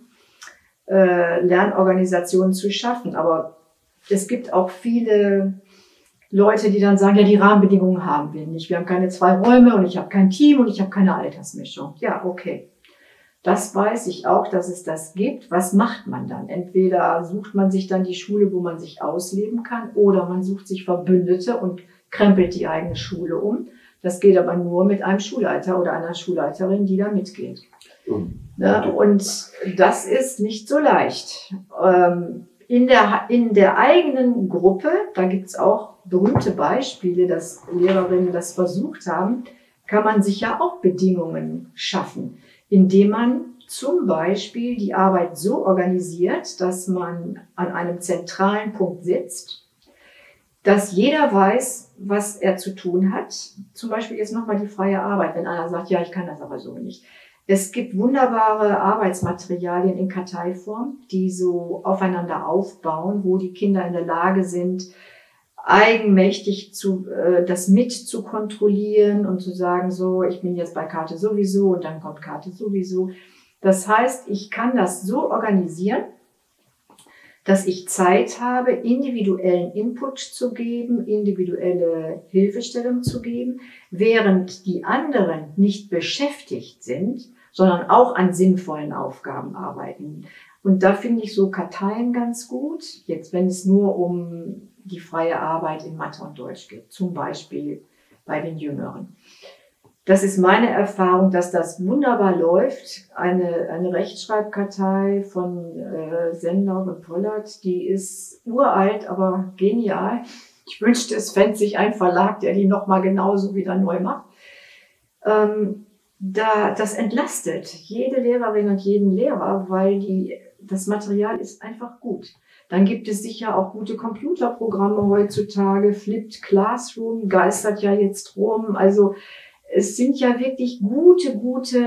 S2: äh, Lernorganisationen zu schaffen. Aber es gibt auch viele Leute, die dann sagen, ja, die Rahmenbedingungen haben wir nicht. Wir haben keine zwei Räume und ich habe kein Team und ich habe keine Altersmischung. Ja, okay. Das weiß ich auch, dass es das gibt. Was macht man dann? Entweder sucht man sich dann die Schule, wo man sich ausleben kann, oder man sucht sich Verbündete und krempelt die eigene Schule um. Das geht aber nur mit einem Schulleiter oder einer Schulleiterin, die da mitgeht. Ne? Und das ist nicht so leicht. Ähm, in der, in der eigenen Gruppe, da gibt's auch berühmte Beispiele, dass Lehrerinnen das versucht haben, kann man sich ja auch Bedingungen schaffen, indem man zum Beispiel die Arbeit so organisiert, dass man an einem zentralen Punkt sitzt, dass jeder weiß, was er zu tun hat. Zum Beispiel jetzt nochmal die freie Arbeit, wenn einer sagt, ja, ich kann das aber so nicht. Es gibt wunderbare Arbeitsmaterialien in Karteiform, die so aufeinander aufbauen, wo die Kinder in der Lage sind, eigenmächtig zu, äh, das mit zu kontrollieren und zu sagen, so, ich bin jetzt bei Karte sowieso und dann kommt Karte sowieso. Das heißt, ich kann das so organisieren, dass ich Zeit habe, individuellen Input zu geben, individuelle Hilfestellung zu geben, während die anderen nicht beschäftigt sind, sondern auch an sinnvollen Aufgaben arbeiten. Und da finde ich so Karteien ganz gut. Jetzt, wenn es nur um die freie Arbeit in Mathe und Deutsch geht, zum Beispiel bei den Jüngeren. Das ist meine Erfahrung, dass das wunderbar läuft. Eine, eine Rechtschreibkartei von äh, Sender und Pollard, die ist uralt, aber genial. Ich wünschte, es fände sich ein Verlag, der die nochmal genauso wieder neu macht. Ähm, da, das entlastet jede Lehrerin und jeden Lehrer, weil die, das Material ist einfach gut. Dann gibt es sicher auch gute Computerprogramme heutzutage. Flipped Classroom geistert ja jetzt rum. Also es sind ja wirklich gute, gute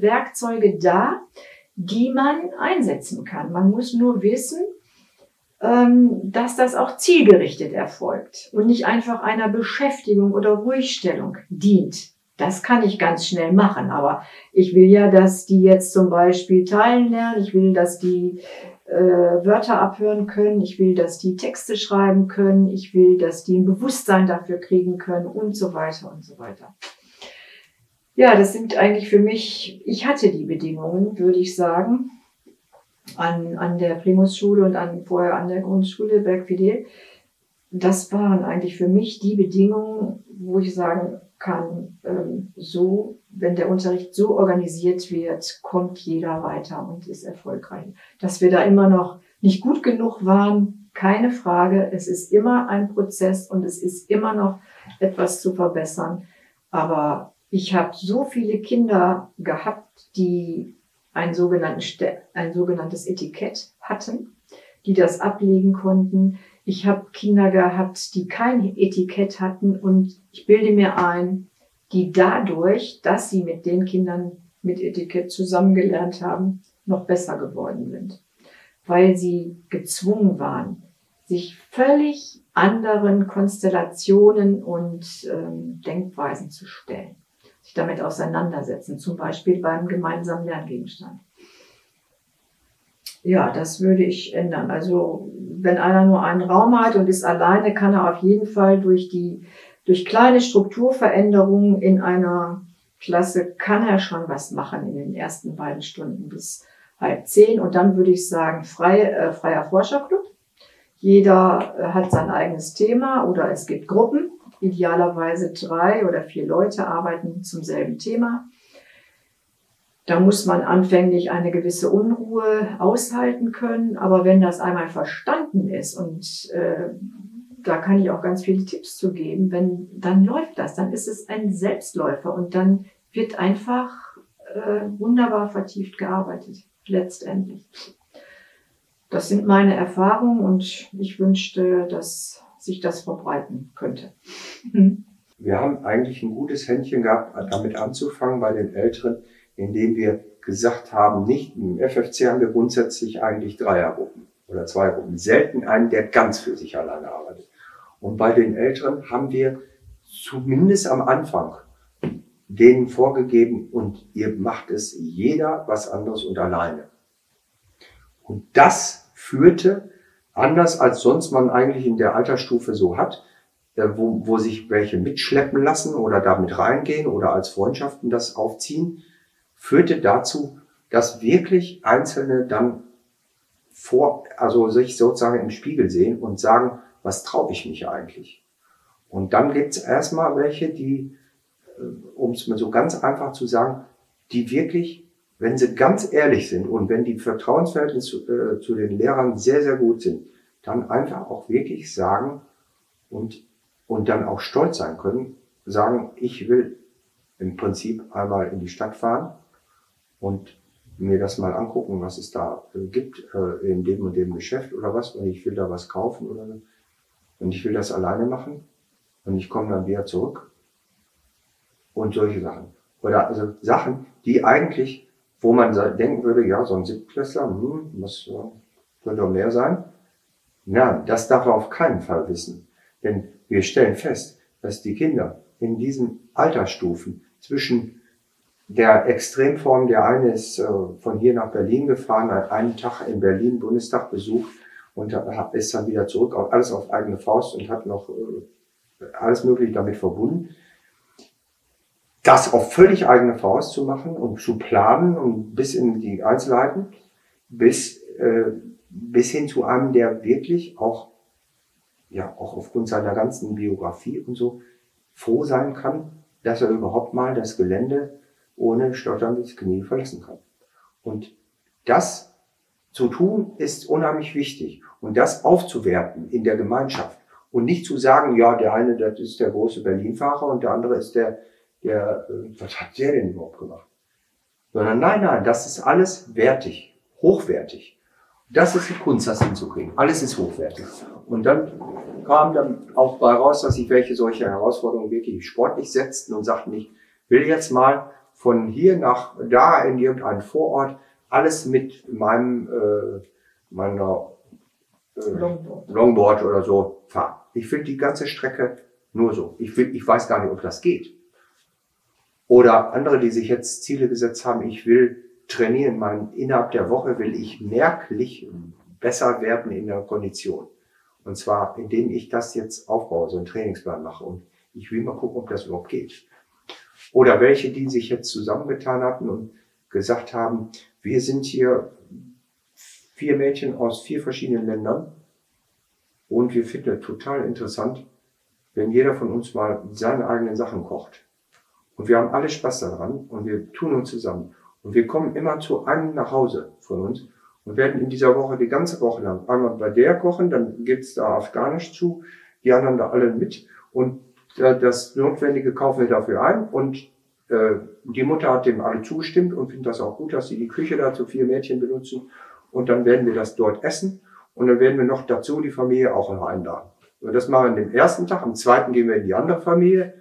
S2: Werkzeuge da, die man einsetzen kann. Man muss nur wissen, ähm, dass das auch zielgerichtet erfolgt und nicht einfach einer Beschäftigung oder Ruhigstellung dient. Das kann ich ganz schnell machen, aber ich will ja, dass die jetzt zum Beispiel teilen lernen. Ich will, dass die äh, Wörter abhören können. Ich will, dass die Texte schreiben können. Ich will, dass die ein Bewusstsein dafür kriegen können und so weiter und so weiter. Ja, das sind eigentlich für mich, ich hatte die Bedingungen, würde ich sagen, an, an der Primusschule und an, vorher an der Grundschule Bergfidel. Das waren eigentlich für mich die Bedingungen, wo ich sagen kann, ähm, so, wenn der Unterricht so organisiert wird, kommt jeder weiter und ist erfolgreich. Dass wir da immer noch nicht gut genug waren, keine Frage. Es ist immer ein Prozess und es ist immer noch etwas zu verbessern. Aber Ich habe so viele Kinder gehabt, die ein, ein sogenanntes Etikett hatten, die das ablegen konnten. Ich habe Kinder gehabt, die kein Etikett hatten und ich bilde mir ein, die dadurch, dass sie mit den Kindern mit Etikett zusammengelernt haben, noch besser geworden sind, weil sie gezwungen waren, sich völlig anderen Konstellationen und ähm, Denkweisen zu stellen, sich damit auseinandersetzen, zum Beispiel beim gemeinsamen Lerngegenstand. Ja, das würde ich ändern. Also wenn einer nur einen Raum hat und ist alleine, kann er auf jeden Fall durch die durch kleine Strukturveränderungen in einer Klasse kann er schon was machen in den ersten beiden Stunden bis halb zehn. Und dann würde ich sagen, frei, äh, freier Forscherclub. Jeder äh, hat sein eigenes Thema oder es gibt Gruppen. Idealerweise drei oder vier Leute arbeiten zum selben Thema. Da muss man anfänglich eine gewisse Unruhe aushalten können. Aber wenn das einmal verstanden ist und äh, da kann ich auch ganz viele Tipps zu geben. Wenn, dann läuft das, dann ist es ein Selbstläufer und dann wird einfach äh, wunderbar vertieft gearbeitet, letztendlich. Das sind meine Erfahrungen und ich wünschte, dass sich das verbreiten könnte.
S3: Wir haben eigentlich ein gutes Händchen gehabt, damit anzufangen bei den Älteren, indem wir gesagt haben, nicht im FFC haben wir grundsätzlich eigentlich Dreiergruppen oder zwei Gruppen. Selten einen, der ganz für sich alleine arbeitet. Und bei den Älteren haben wir zumindest am Anfang denen vorgegeben und ihr macht es jeder was anderes und alleine. Und das führte, anders als sonst man eigentlich in der Altersstufe so hat, äh, wo, wo sich welche mitschleppen lassen oder damit reingehen oder als Freundschaften das aufziehen, führte dazu, dass wirklich Einzelne dann vor, also sich sozusagen im Spiegel sehen und sagen, was traue ich mich eigentlich? Und dann gibt es erstmal welche, die, äh, um es mal so ganz einfach zu sagen, die wirklich, wenn sie ganz ehrlich sind und wenn die Vertrauensverhältnisse zu, äh, zu den Lehrern sehr, sehr gut sind, dann einfach auch wirklich sagen und, und dann auch stolz sein können, sagen, ich will im Prinzip einmal in die Stadt fahren und mir das mal angucken, was es da äh, gibt äh, in dem und dem Geschäft oder was und ich will da was kaufen oder und ich will das alleine machen und ich komme dann wieder zurück und solche Sachen. Oder also Sachen, die eigentlich, wo man denken würde, ja, so ein Siebtklässler, hm, was könnte auch mehr sein. Nein, das darf er auf keinen Fall wissen. Denn wir stellen fest, dass die Kinder in diesen Altersstufen zwischen der Extremform, der eine ist äh, von hier nach Berlin gefahren, hat einen Tag in Berlin Bundestag besucht und ist dann wieder zurück, alles auf eigene Faust und hat noch äh, alles Mögliche damit verbunden. Das auf völlig eigene Faust zu machen und zu planen und bis in die Einzelheiten, bis, äh, bis hin zu einem, der wirklich auch, ja, auch aufgrund seiner ganzen Biografie und so froh sein kann, dass er überhaupt mal das Gelände ohne stotterndes Knie verlassen kann. Und das zu tun ist unheimlich wichtig und das aufzuwerten in der Gemeinschaft und nicht zu sagen, ja, der eine, das ist der große Berlin-Fahrer und der andere ist der, der, äh, was hat der denn überhaupt gemacht? Sondern nein, nein, das ist alles wertig, hochwertig. Das ist die Kunst, das hinzukriegen. Alles ist hochwertig. Und dann kam dann auch bei raus, dass sich welche solche Herausforderungen wirklich sportlich setzten und sagten, ich will jetzt mal von hier nach da in irgendeinen Vorort alles mit meinem äh, meiner äh, Longboard. Longboard oder so fahren. Ich finde die ganze Strecke nur so. Ich, will, ich weiß gar nicht, ob das geht. Oder andere, die sich jetzt Ziele gesetzt haben, ich will trainieren, mein, innerhalb der Woche will ich merklich besser werden in der Kondition. Und zwar, indem ich das jetzt aufbaue, so einen Trainingsplan mache. Und ich will mal gucken, ob das überhaupt geht. Oder welche, die sich jetzt zusammengetan hatten und gesagt haben, wir sind hier vier Mädchen aus vier verschiedenen Ländern und wir finden es total interessant, wenn jeder von uns mal seine eigenen Sachen kocht. Und wir haben alle Spaß daran und wir tun uns zusammen. Und wir kommen immer zu einem nach Hause von uns und werden in dieser Woche die ganze Woche lang einmal bei der kochen, dann gibt's da Afghanisch zu, die anderen da alle mit und das Notwendige kaufen wir dafür ein und äh, die Mutter hat dem alle zugestimmt und findet das auch gut, dass sie die Küche da zu vier Mädchen benutzen. Und dann werden wir das dort essen. Und dann werden wir noch dazu die Familie auch noch einladen. Und das machen wir den ersten Tag. Am zweiten gehen wir in die andere Familie.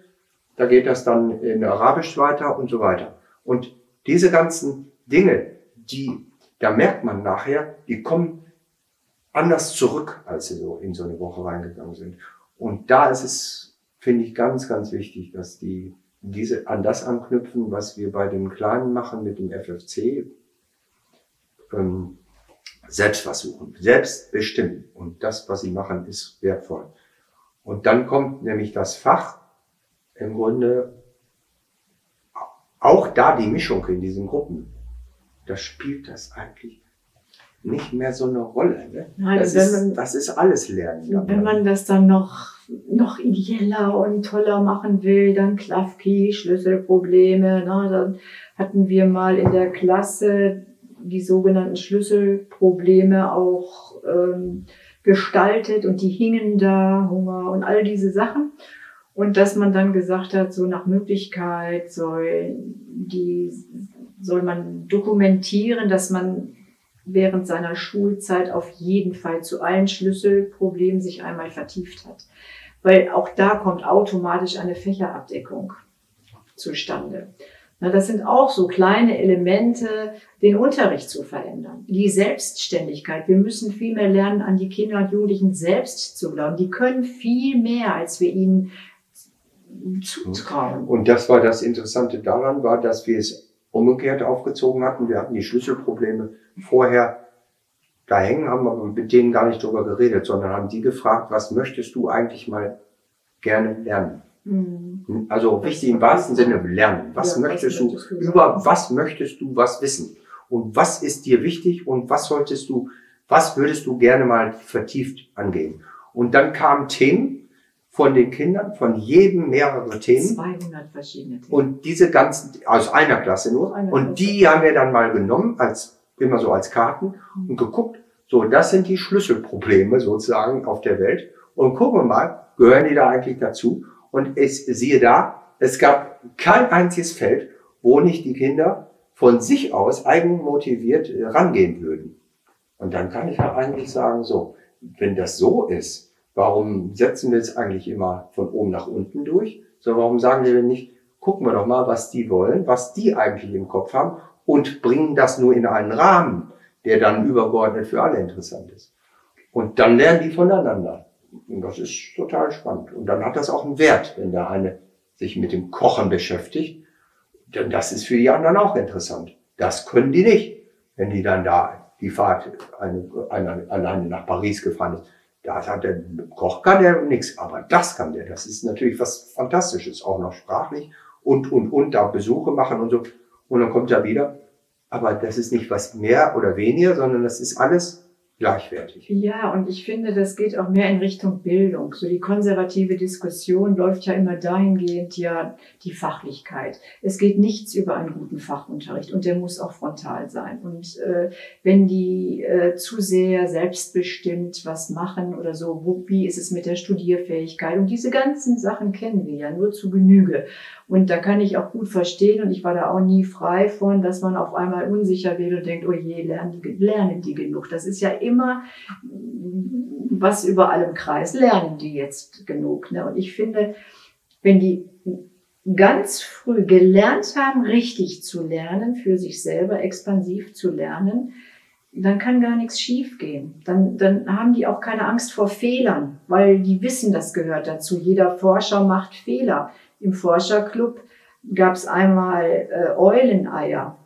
S3: Da geht das dann in Arabisch weiter und so weiter. Und diese ganzen Dinge, die, da merkt man nachher, die kommen anders zurück, als sie so in so eine Woche reingegangen sind. Und da ist es, finde ich, ganz, ganz wichtig, dass die diese an das anknüpfen, was wir bei den Kleinen machen mit dem FFC, ähm, selbst versuchen, selbst bestimmen. Und das, was sie machen, ist wertvoll. Und dann kommt nämlich das Fach im Grunde auch da die Mischung in diesen Gruppen. Da spielt das eigentlich nicht mehr so eine Rolle. Ne?
S2: Nein,
S3: das, ist, man, das ist alles Lernen.
S2: Wenn man das dann noch, noch ideeller und toller machen will, dann Klafki, Schlüsselprobleme. Ne? Dann hatten wir mal in der Klasse die sogenannten Schlüsselprobleme auch ähm, gestaltet und die hingen da, Hunger und all diese Sachen. Und dass man dann gesagt hat, so nach Möglichkeit soll die, soll man dokumentieren, dass man während seiner Schulzeit auf jeden Fall zu allen Schlüsselproblemen sich einmal vertieft hat. Weil auch da kommt automatisch eine Fächerabdeckung zustande. Na, das sind auch so kleine Elemente, den Unterricht zu verändern. Die Selbstständigkeit. Wir müssen viel mehr lernen, an die Kinder und Jugendlichen selbst zu glauben. Die können viel mehr, als wir ihnen zutrauen.
S3: Und das war das Interessante daran, war, dass wir es umgekehrt aufgezogen hatten. Wir hatten die Schlüsselprobleme vorher da hängen, haben aber mit denen gar nicht drüber geredet, sondern haben die gefragt, was möchtest du eigentlich mal gerne lernen? Mhm. Also wichtig im wahrsten Sinne lernen. Was ja, möchtest du, über was möchtest du was wissen? Und was ist dir wichtig und was solltest du, was würdest du gerne mal vertieft angehen? Und dann kamen Themen von den Kindern, von jedem mehrere Themen.
S2: 200 verschiedene Themen.
S3: Und diese ganzen, aus einer Klasse nur. Eine und die haben wir dann mal genommen als immer so als Karten und geguckt, so, das sind die Schlüsselprobleme sozusagen auf der Welt. Und gucken wir mal, gehören die da eigentlich dazu? Und ich siehe da, es gab kein einziges Feld, wo nicht die Kinder von sich aus eigenmotiviert äh, rangehen würden. Und dann kann ich ja eigentlich sagen, so, wenn das so ist, warum setzen wir es eigentlich immer von oben nach unten durch? So, warum sagen wir nicht, gucken wir doch mal, was die wollen, was die eigentlich im Kopf haben und bringen das nur in einen Rahmen, der dann übergeordnet für alle interessant ist. Und dann lernen die voneinander. Und das ist total spannend. Und dann hat das auch einen Wert, wenn der eine sich mit dem Kochen beschäftigt. Denn das ist für die anderen auch interessant. Das können die nicht, wenn die dann da die Fahrt eine, eine, alleine nach Paris gefahren ist. Da hat der Koch kann der nichts, aber das kann der. Das ist natürlich was Fantastisches, auch noch sprachlich und und und da Besuche machen und so. Und dann kommt er wieder. Aber das ist nicht was mehr oder weniger, sondern das ist alles gleichwertig.
S2: Ja, und ich finde, das geht auch mehr in Richtung Bildung. So die konservative Diskussion läuft ja immer dahingehend, ja, die Fachlichkeit. Es geht nichts über einen guten Fachunterricht und der muss auch frontal sein. Und äh, wenn die äh, zu sehr selbstbestimmt was machen oder so, wie ist es mit der Studierfähigkeit? Und diese ganzen Sachen kennen wir ja nur zu Genüge. Und da kann ich auch gut verstehen, und ich war da auch nie frei von, dass man auf einmal unsicher wird und denkt, oh je, lernen die, lernen die genug. Das ist ja immer was über allem Kreis, lernen die jetzt genug. Ne? Und ich finde, wenn die ganz früh gelernt haben, richtig zu lernen, für sich selber expansiv zu lernen, dann kann gar nichts schiefgehen. Dann, dann haben die auch keine Angst vor Fehlern, weil die wissen, das gehört dazu. Jeder Forscher macht Fehler im Forscherclub gab es einmal äh, Euleneier.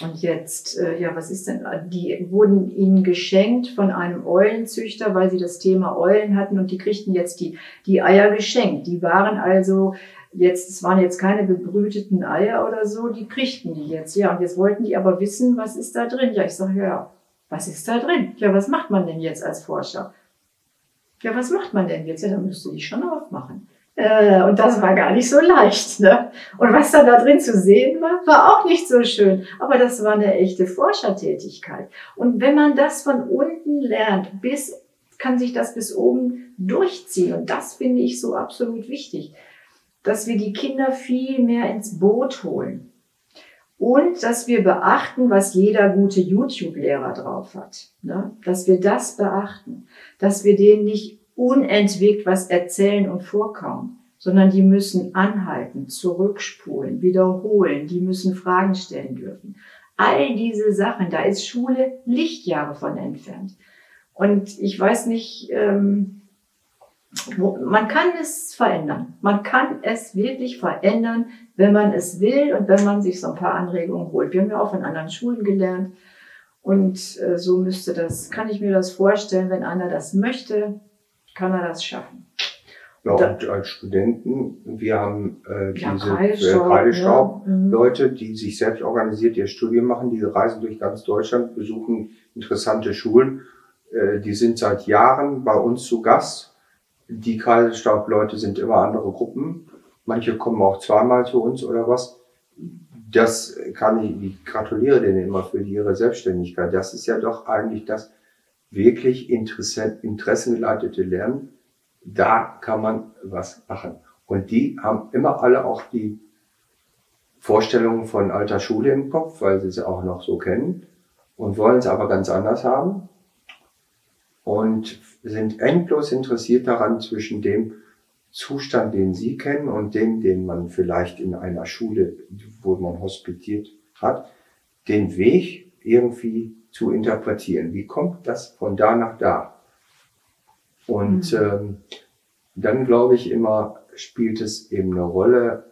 S2: Und jetzt, äh, ja, was ist denn, die wurden ihnen geschenkt von einem Eulenzüchter, weil sie das Thema Eulen hatten und die kriegten jetzt die, die Eier geschenkt. Die waren also jetzt, es waren jetzt keine bebrüteten Eier oder so, die kriegten die jetzt, ja. Und jetzt wollten die aber wissen, was ist da drin? Ja, ich sage, ja, was ist da drin? Ja, was macht man denn jetzt als Forscher? Ja, was macht man denn jetzt? Ja, dann müsste ich schon aufmachen. Äh, und das war gar nicht so leicht. Ne? Und was da, da drin zu sehen war, war auch nicht so schön. Aber das war eine echte Forschertätigkeit. Und wenn man das von unten lernt, bis, kann sich das bis oben durchziehen. Und das finde ich so absolut wichtig. dass wir die Kinder viel mehr ins Boot holen. Und dass wir beachten, was jeder gute YouTube-Lehrer drauf hat. Ne? Dass wir das beachten. Dass wir denen nicht unentwegt was erzählen und vorkauen, sondern die müssen anhalten, zurückspulen, wiederholen, die müssen Fragen stellen dürfen. All diese Sachen, da ist Schule Lichtjahre von entfernt. Und ich weiß nicht, ähm, wo, man kann es verändern. Man kann es wirklich verändern, wenn man es will und wenn man sich so ein paar Anregungen holt. Wir haben ja auch von anderen Schulen gelernt. Und äh, so müsste das, kann ich mir das vorstellen, wenn einer das möchte, kann er das schaffen.
S3: Ja, und als Studenten, wir haben äh,
S2: Ja,
S3: diese äh, Kreisstaub
S2: ja, mhm.
S3: Die sich selbst organisiert ihr Studium machen, die reisen durch ganz Deutschland, besuchen interessante Schulen. Äh, die sind seit Jahren bei uns zu Gast. Die Kreisstaub-Leute sind immer andere Gruppen. Manche kommen auch zweimal zu uns oder was. Das kann ich, ich gratuliere denen immer für ihre Selbstständigkeit. Das ist ja doch eigentlich das wirklich Interesse, interessengeleitete Lernen. Da kann man was machen. Und die haben immer alle auch die Vorstellungen von alter Schule im Kopf, weil sie sie auch noch so kennen und wollen es aber ganz anders haben und sind endlos interessiert daran, zwischen dem Zustand, den sie kennen und dem, den man vielleicht in einer Schule, wo man hospitiert hat, den Weg irgendwie zu interpretieren. Wie kommt das von da nach da? Und
S2: Mhm.
S3: ähm, dann glaube ich immer, spielt es eben eine Rolle,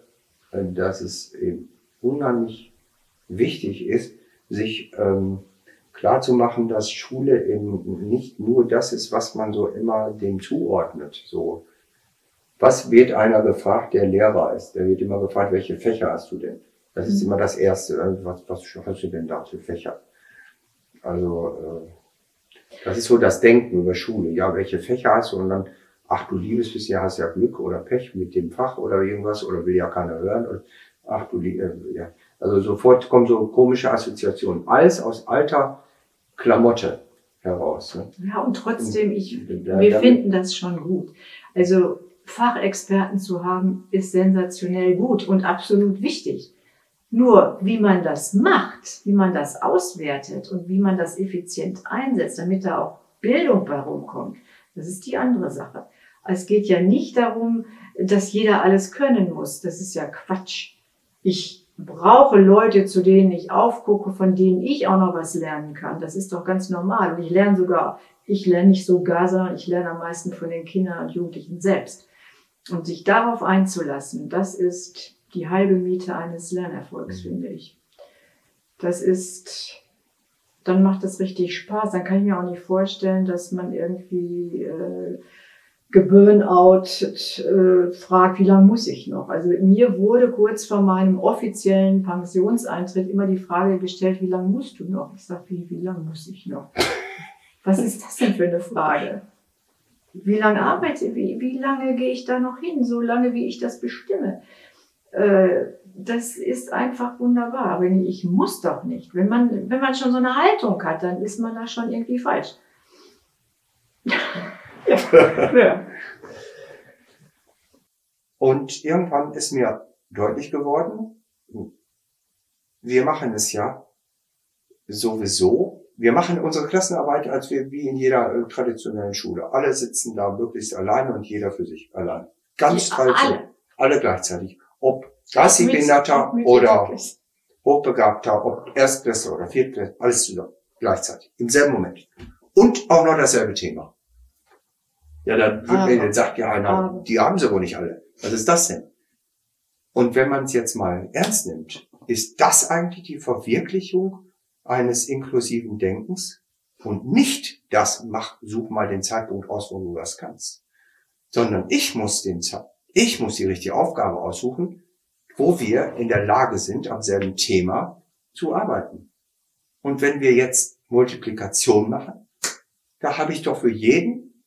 S3: äh, dass es eben unheimlich wichtig ist, sich ähm, klar zu machen, dass Schule eben nicht nur das ist, was man so immer dem zuordnet. So, was wird einer gefragt, der Lehrer ist? Der wird immer gefragt, welche Fächer hast du denn? Das ist
S2: Mhm.
S3: immer das Erste. Also Was, was hast du denn da für Fächer? Also, äh, das ist so das Denken über Schule. Ja, welche Fächer hast du? Und dann, ach du liebes bisschen, hast ja Glück oder Pech mit dem Fach oder irgendwas oder will ja keiner hören. Und, ach du, äh, ja. Also sofort kommen so komische Assoziationen. Alles aus alter Klamotte heraus. Ne?
S2: Ja, und trotzdem, ich,
S3: Ja,
S2: wir finden das schon gut. Also Fachexperten zu haben, ist sensationell gut und absolut wichtig. Nur wie man das macht, wie man das auswertet und wie man das effizient einsetzt, damit da auch Bildung bei rumkommt, das ist die andere Sache. Es geht ja nicht darum, dass jeder alles können muss. Das ist ja Quatsch. Ich brauche Leute, zu denen ich aufgucke, von denen ich auch noch was lernen kann. Das ist doch ganz normal. Und ich lerne sogar, ich lerne nicht sogar, sondern ich lerne am meisten von den Kindern und Jugendlichen selbst. Und sich darauf einzulassen, das ist die halbe Miete eines Lernerfolgs, finde ich. Das ist, dann macht das richtig Spaß. Dann kann ich mir auch nicht vorstellen, dass man irgendwie äh, geburnout äh, fragt, wie lange muss ich noch? Also mir wurde kurz vor meinem offiziellen Pensionseintritt immer die Frage gestellt, wie lange musst du noch? Ich sage, wie, wie lange muss ich noch? Was ist das denn für eine Frage? Wie lange arbeite, wie, wie lange gehe ich da noch hin? So lange, wie ich das bestimme. Äh, das ist einfach wunderbar. Aber ich muss doch nicht. Wenn man, wenn man schon so eine Haltung hat, dann ist man da schon irgendwie falsch. ja. ja.
S3: Und irgendwann ist mir deutlich geworden, wir machen es ja sowieso. Wir machen unsere Klassenarbeit, als wir wie in jeder äh, traditionellen Schule. Alle sitzen da möglichst alleine und jeder für sich allein. Ganz
S2: Ja, alle.
S3: Alle gleichzeitig. Gassi-Behinderter oder Hochbegabter, ob Erstklässler oder Viertklässler, alles zusammen. Gleichzeitig. Im selben Moment. Und auch noch dasselbe Thema. Ja, dann, mir, dann sagt ja einer,
S2: aber-
S3: die haben sie wohl nicht alle. Was ist das denn? Und wenn man es jetzt mal ernst nimmt, ist das eigentlich die Verwirklichung eines inklusiven Denkens und nicht das, mach, such mal den Zeitpunkt aus, wo du was kannst, sondern ich muss den Ze- ich muss die richtige Aufgabe aussuchen, wo wir in der Lage sind, am selben Thema zu arbeiten. Und wenn wir jetzt Multiplikation machen, da habe ich doch für jeden,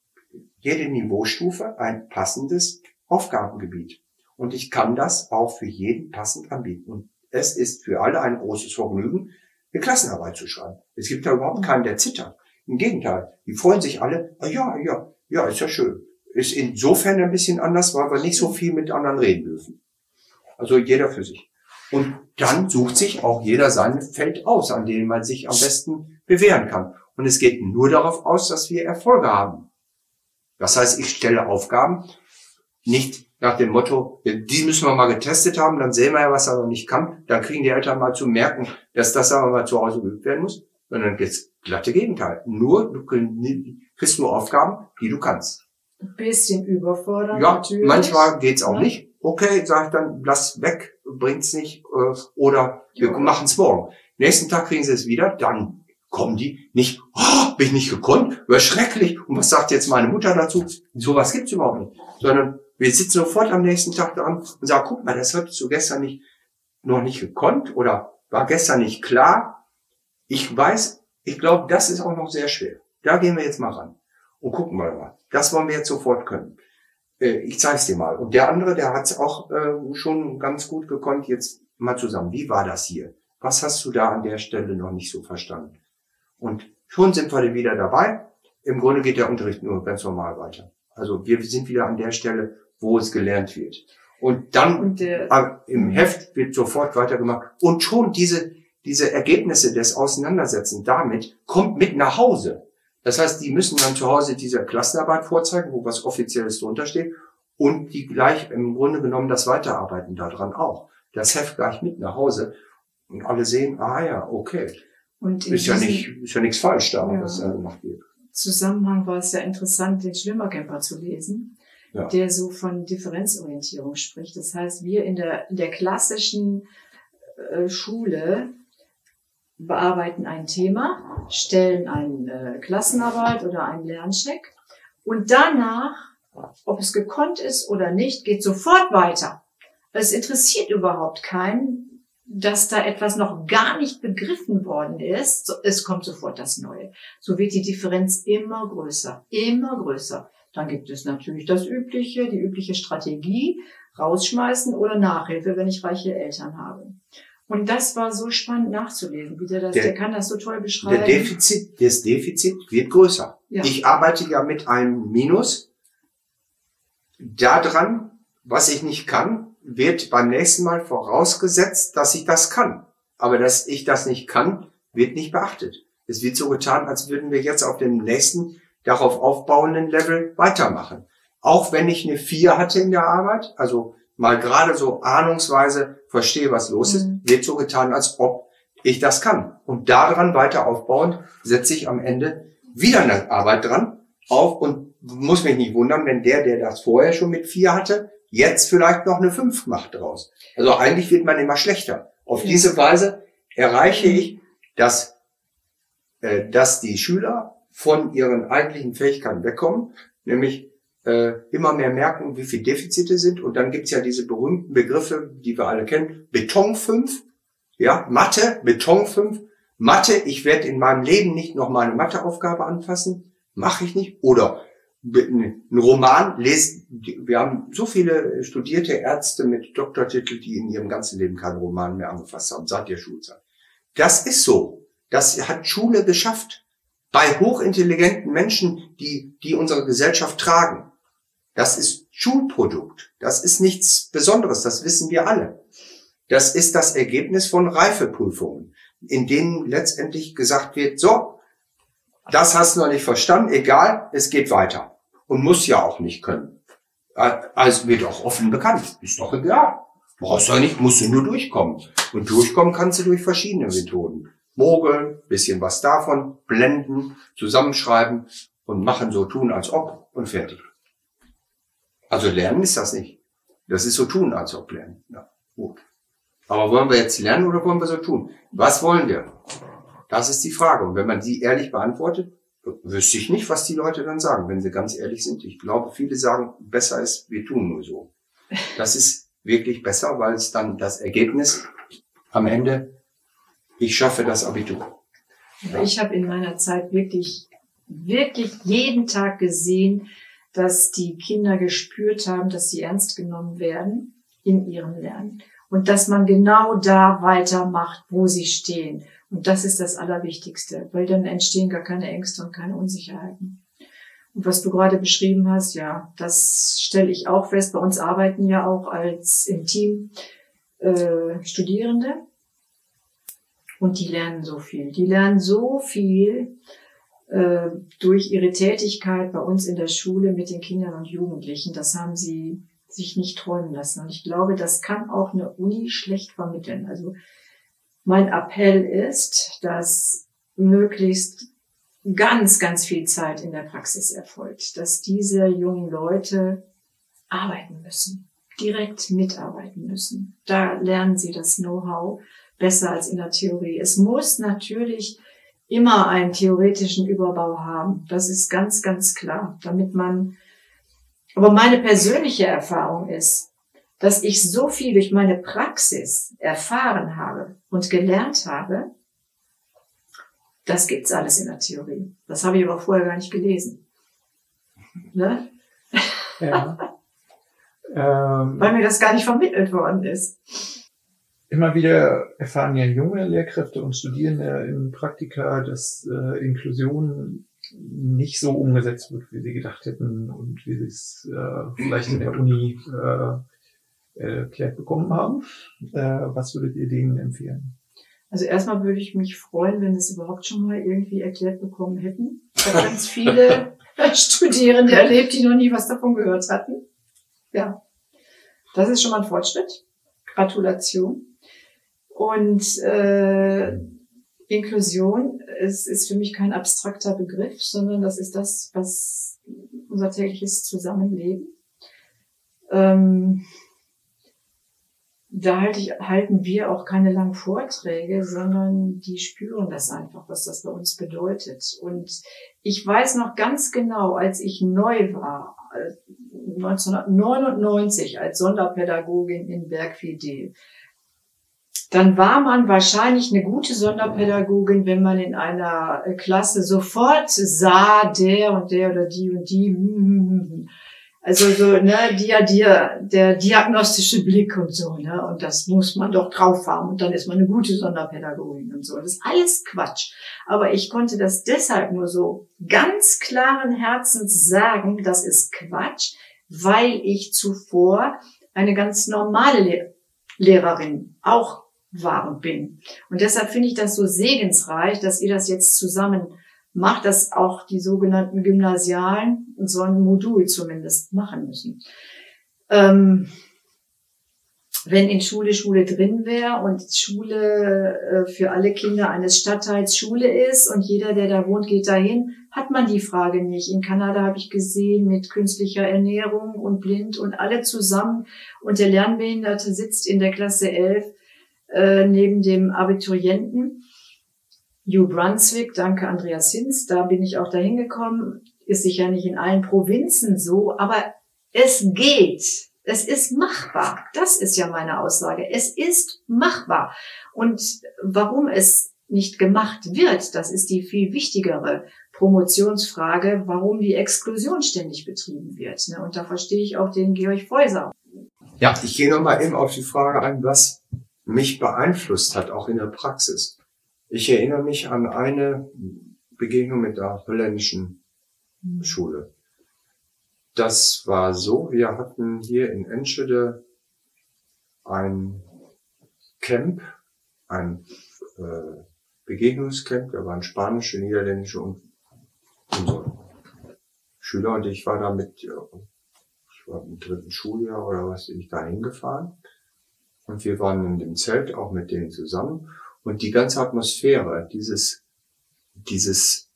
S3: jede Niveaustufe ein passendes Aufgabengebiet. Und ich kann das auch für jeden passend anbieten. Und es ist für alle ein großes Vergnügen, eine Klassenarbeit zu schreiben. Es gibt da überhaupt keinen, der zittert. Im Gegenteil, die freuen sich alle, ah, ja, ja, ja, ist ja schön. ist insofern ein bisschen anders, weil wir nicht so viel mit anderen reden dürfen. Also jeder für sich. Und dann sucht sich auch jeder sein Feld aus, an dem man sich am besten bewähren kann. Und es geht nur darauf aus, dass wir Erfolge haben. Das heißt, ich stelle Aufgaben nicht nach dem Motto, die müssen wir mal getestet haben, dann sehen wir ja, was er noch nicht kann. Dann kriegen die Eltern mal zu merken, dass das aber mal zu Hause geübt werden muss. Sondern das glatte Gegenteil. Nur, du kriegst nur Aufgaben, die du kannst.
S2: Ein bisschen überfordern.
S3: Ja, natürlich. manchmal geht's auch ja. nicht. Okay, sag ich dann, lass weg, bringt's nicht, äh, oder wir machen's morgen. Nächsten Tag kriegen sie es wieder, dann kommen die nicht, oh, bin ich nicht gekonnt, war schrecklich. Und was sagt jetzt meine Mutter dazu? Sowas gibt's überhaupt nicht. Sondern wir sitzen sofort am nächsten Tag dran und sagen, guck mal, das hattest du gestern nicht, noch nicht gekonnt oder war gestern nicht klar. Ich weiß, ich glaube, das ist auch noch sehr schwer. Da gehen wir jetzt mal ran und gucken wir mal. Das wollen wir jetzt sofort können. Äh, ich zeig's dir mal. Und der andere, der hat's auch äh, schon ganz gut gekonnt. Jetzt mal zusammen. Wie war das hier? Was hast du da an der Stelle noch nicht so verstanden? Und schon sind wir wieder dabei. Im Grunde geht der Unterricht nur ganz normal weiter. Also wir sind wieder an der Stelle, wo es gelernt wird. Und dann und im Heft wird sofort weitergemacht. Und schon diese, diese Ergebnisse des Auseinandersetzens damit kommt mit nach Hause. Das heißt, die müssen dann zu Hause diese Klassenarbeit vorzeigen, wo was Offizielles drunter steht, und die gleich im Grunde genommen das Weiterarbeiten daran auch. Das Heft gleich mit nach Hause und alle sehen, ah ja, okay. Und ist ja nicht, ist ja nichts falsch da, ja, was da gemacht wird.
S2: Zusammenhang war es ja interessant, den Schwimmercamper zu lesen, ja. der so von Differenzorientierung spricht. Das heißt, wir in der, in der klassischen äh, Schule bearbeiten ein Thema, stellen eine äh, Klassenarbeit oder einen Lerncheck und danach, ob es gekonnt ist oder nicht, geht sofort weiter. Es interessiert überhaupt keinen, dass da etwas noch gar nicht begriffen worden ist. Es kommt sofort das Neue. So wird die Differenz immer größer, immer größer. Dann gibt es natürlich das Übliche, die übliche Strategie, rausschmeißen oder Nachhilfe, wenn ich reiche Eltern habe. Und das war so spannend nachzulesen, wie der das, der, der kann das so toll beschreiben.
S3: Der Defizit, das Defizit wird größer. Ja. Ich arbeite ja mit einem Minus. Daran, was ich nicht kann, wird beim nächsten Mal vorausgesetzt, dass ich das kann. Aber dass ich das nicht kann, wird nicht beachtet. Es wird so getan, als würden wir jetzt auf dem nächsten darauf aufbauenden Level weitermachen. Auch wenn ich eine 4 hatte in der Arbeit, also mal gerade so ahnungsweise verstehe, was los ist, mhm. wird so getan, als ob ich das kann. Und daran weiter aufbauend setze ich am Ende wieder eine Arbeit dran auf und muss mich nicht wundern, wenn der, der das vorher schon mit vier hatte, jetzt vielleicht noch eine fünf macht draus. Also eigentlich wird man immer schlechter. Auf diese Weise erreiche ich, dass, äh, dass die Schüler von ihren eigentlichen Fähigkeiten wegkommen, nämlich äh, immer mehr merken, wie viel Defizite sind. Und dann gibt's ja diese berühmten Begriffe, die wir alle kennen. Beton 5, ja, Mathe, Beton 5. Mathe, ich werde in meinem Leben nicht noch mal eine Matheaufgabe anfassen. Mache ich nicht. Oder ein Roman lesen. Wir haben so viele studierte Ärzte mit Doktortitel, die in ihrem ganzen Leben keinen Roman mehr angefasst haben, seit der Schulzeit. Das ist so. Das hat Schule geschafft. Bei hochintelligenten Menschen, die, die unsere Gesellschaft tragen. Das ist Schulprodukt. Das ist nichts Besonderes. Das wissen wir alle. Das ist das Ergebnis von Reifeprüfungen, in denen letztendlich gesagt wird, so, das hast du noch nicht verstanden, egal, es geht weiter. Und muss ja auch nicht können. Also wird auch offen bekannt. Ist doch egal. Brauchst du nicht, musst du nur durchkommen. Und durchkommen kannst du durch verschiedene Methoden. Mogeln, bisschen was davon, blenden, zusammenschreiben und machen so tun als ob und fertig. Also lernen ist das nicht. Das ist so tun, als ob lernen. Ja, gut. Aber wollen wir jetzt lernen oder wollen wir so tun? Was wollen wir? Das ist die Frage. Und wenn man die ehrlich beantwortet, wüsste ich nicht, was die Leute dann sagen, wenn sie ganz ehrlich sind. Ich glaube, viele sagen, besser ist, wir tun nur so. Das ist wirklich besser, weil es dann das Ergebnis am Ende, ich schaffe das Abitur.
S2: Ja. Ich habe in meiner Zeit wirklich, wirklich jeden Tag gesehen, dass die Kinder gespürt haben, dass sie ernst genommen werden in ihrem Lernen und dass man genau da weitermacht, wo sie stehen. Und das ist das Allerwichtigste, weil dann entstehen gar keine Ängste und keine Unsicherheiten. Und was du gerade beschrieben hast, ja, das stelle ich auch fest. Bei uns arbeiten ja auch als im Team äh, Studierende und die lernen so viel. Die lernen so viel äh, durch ihre Tätigkeit bei uns in der Schule mit den Kindern und Jugendlichen. Das haben sie sich nicht träumen lassen. Und ich glaube, das kann auch eine Uni schlecht vermitteln. Also mein Appell ist, dass möglichst ganz, ganz viel Zeit in der Praxis erfolgt, dass diese jungen Leute arbeiten müssen, direkt mitarbeiten müssen. Da lernen sie das Know-how besser als in der Theorie. Es muss natürlich immer einen theoretischen Überbau haben. Das ist ganz, ganz klar, damit man, aber meine persönliche Erfahrung ist, dass ich so viel durch meine Praxis erfahren habe und gelernt habe, das gibt's alles in der Theorie. Das habe ich aber vorher gar nicht gelesen. Ne? Ja. ähm, Weil mir das gar nicht vermittelt worden ist.
S5: Immer wieder erfahren ja junge Lehrkräfte und Studierende in Praktika, dass äh, Inklusion nicht so umgesetzt wird, wie sie gedacht hätten und wie sie es äh, vielleicht in der Uni äh, erklärt bekommen haben. Äh, was würdet ihr denen empfehlen?
S2: Also erstmal würde ich mich freuen, wenn sie es überhaupt schon mal irgendwie erklärt bekommen hätten. Ich habe ganz viele Studierende erlebt, die noch nie was davon gehört hatten. Ja, das ist schon mal ein Fortschritt. Gratulation. Und äh, Inklusion ist, ist für mich kein abstrakter Begriff, sondern das ist das, was unser tägliches Zusammenleben. Ähm, da halte ich, halten wir auch keine langen Vorträge, sondern die spüren das einfach, was das bei uns bedeutet. Und ich weiß noch ganz genau, als ich neu war, 1999 als Sonderpädagogin in Bergfidel, dann war man wahrscheinlich eine gute Sonderpädagogin, wenn man in einer Klasse sofort sah, der und der oder die und die. Hm, hm, hm, also so, ne, dia, dia, der diagnostische Blick und so, ne, und das muss man doch drauf haben und dann ist man eine gute Sonderpädagogin und so. Das ist alles Quatsch. Aber ich konnte das deshalb nur so ganz klaren Herzens sagen, das ist Quatsch, weil ich zuvor eine ganz normale Le Lehrerin auch war und bin. Und deshalb finde ich das so segensreich, dass ihr das jetzt zusammen macht, dass auch die sogenannten Gymnasialen so ein Modul zumindest machen müssen. Ähm, wenn in Schule Schule drin wäre und Schule äh, für alle Kinder eines Stadtteils Schule ist und jeder, der da wohnt, geht dahin, hat man die Frage nicht. In Kanada habe ich gesehen mit künstlicher Ernährung und blind und alle zusammen und der Lernbehinderte sitzt in der Klasse 11 äh, neben dem Abiturienten New Brunswick, danke Andreas Hinz, da bin ich auch dahin gekommen. Ist sicher nicht in allen Provinzen so, aber es geht. Es ist machbar. Das ist ja meine Aussage. Es ist machbar. Und warum es nicht gemacht wird, das ist die viel wichtigere Promotionsfrage, warum die Exklusion ständig betrieben wird. Ne? Und da verstehe ich auch den Georg Feuser.
S3: Ja, ich gehe nochmal eben auf die Frage ein, was mich beeinflusst hat, auch in der Praxis. Ich erinnere mich an eine Begegnung mit der holländischen. Schule. Das war so, wir hatten hier in Enschede ein Camp, ein äh, Begegnungscamp, da waren spanische, niederländische und unsere Schüler und ich war da mit, ich war im dritten Schuljahr oder was, bin ich da hingefahren. Und wir waren in dem Zelt auch mit denen zusammen und die ganze Atmosphäre dieses, dieses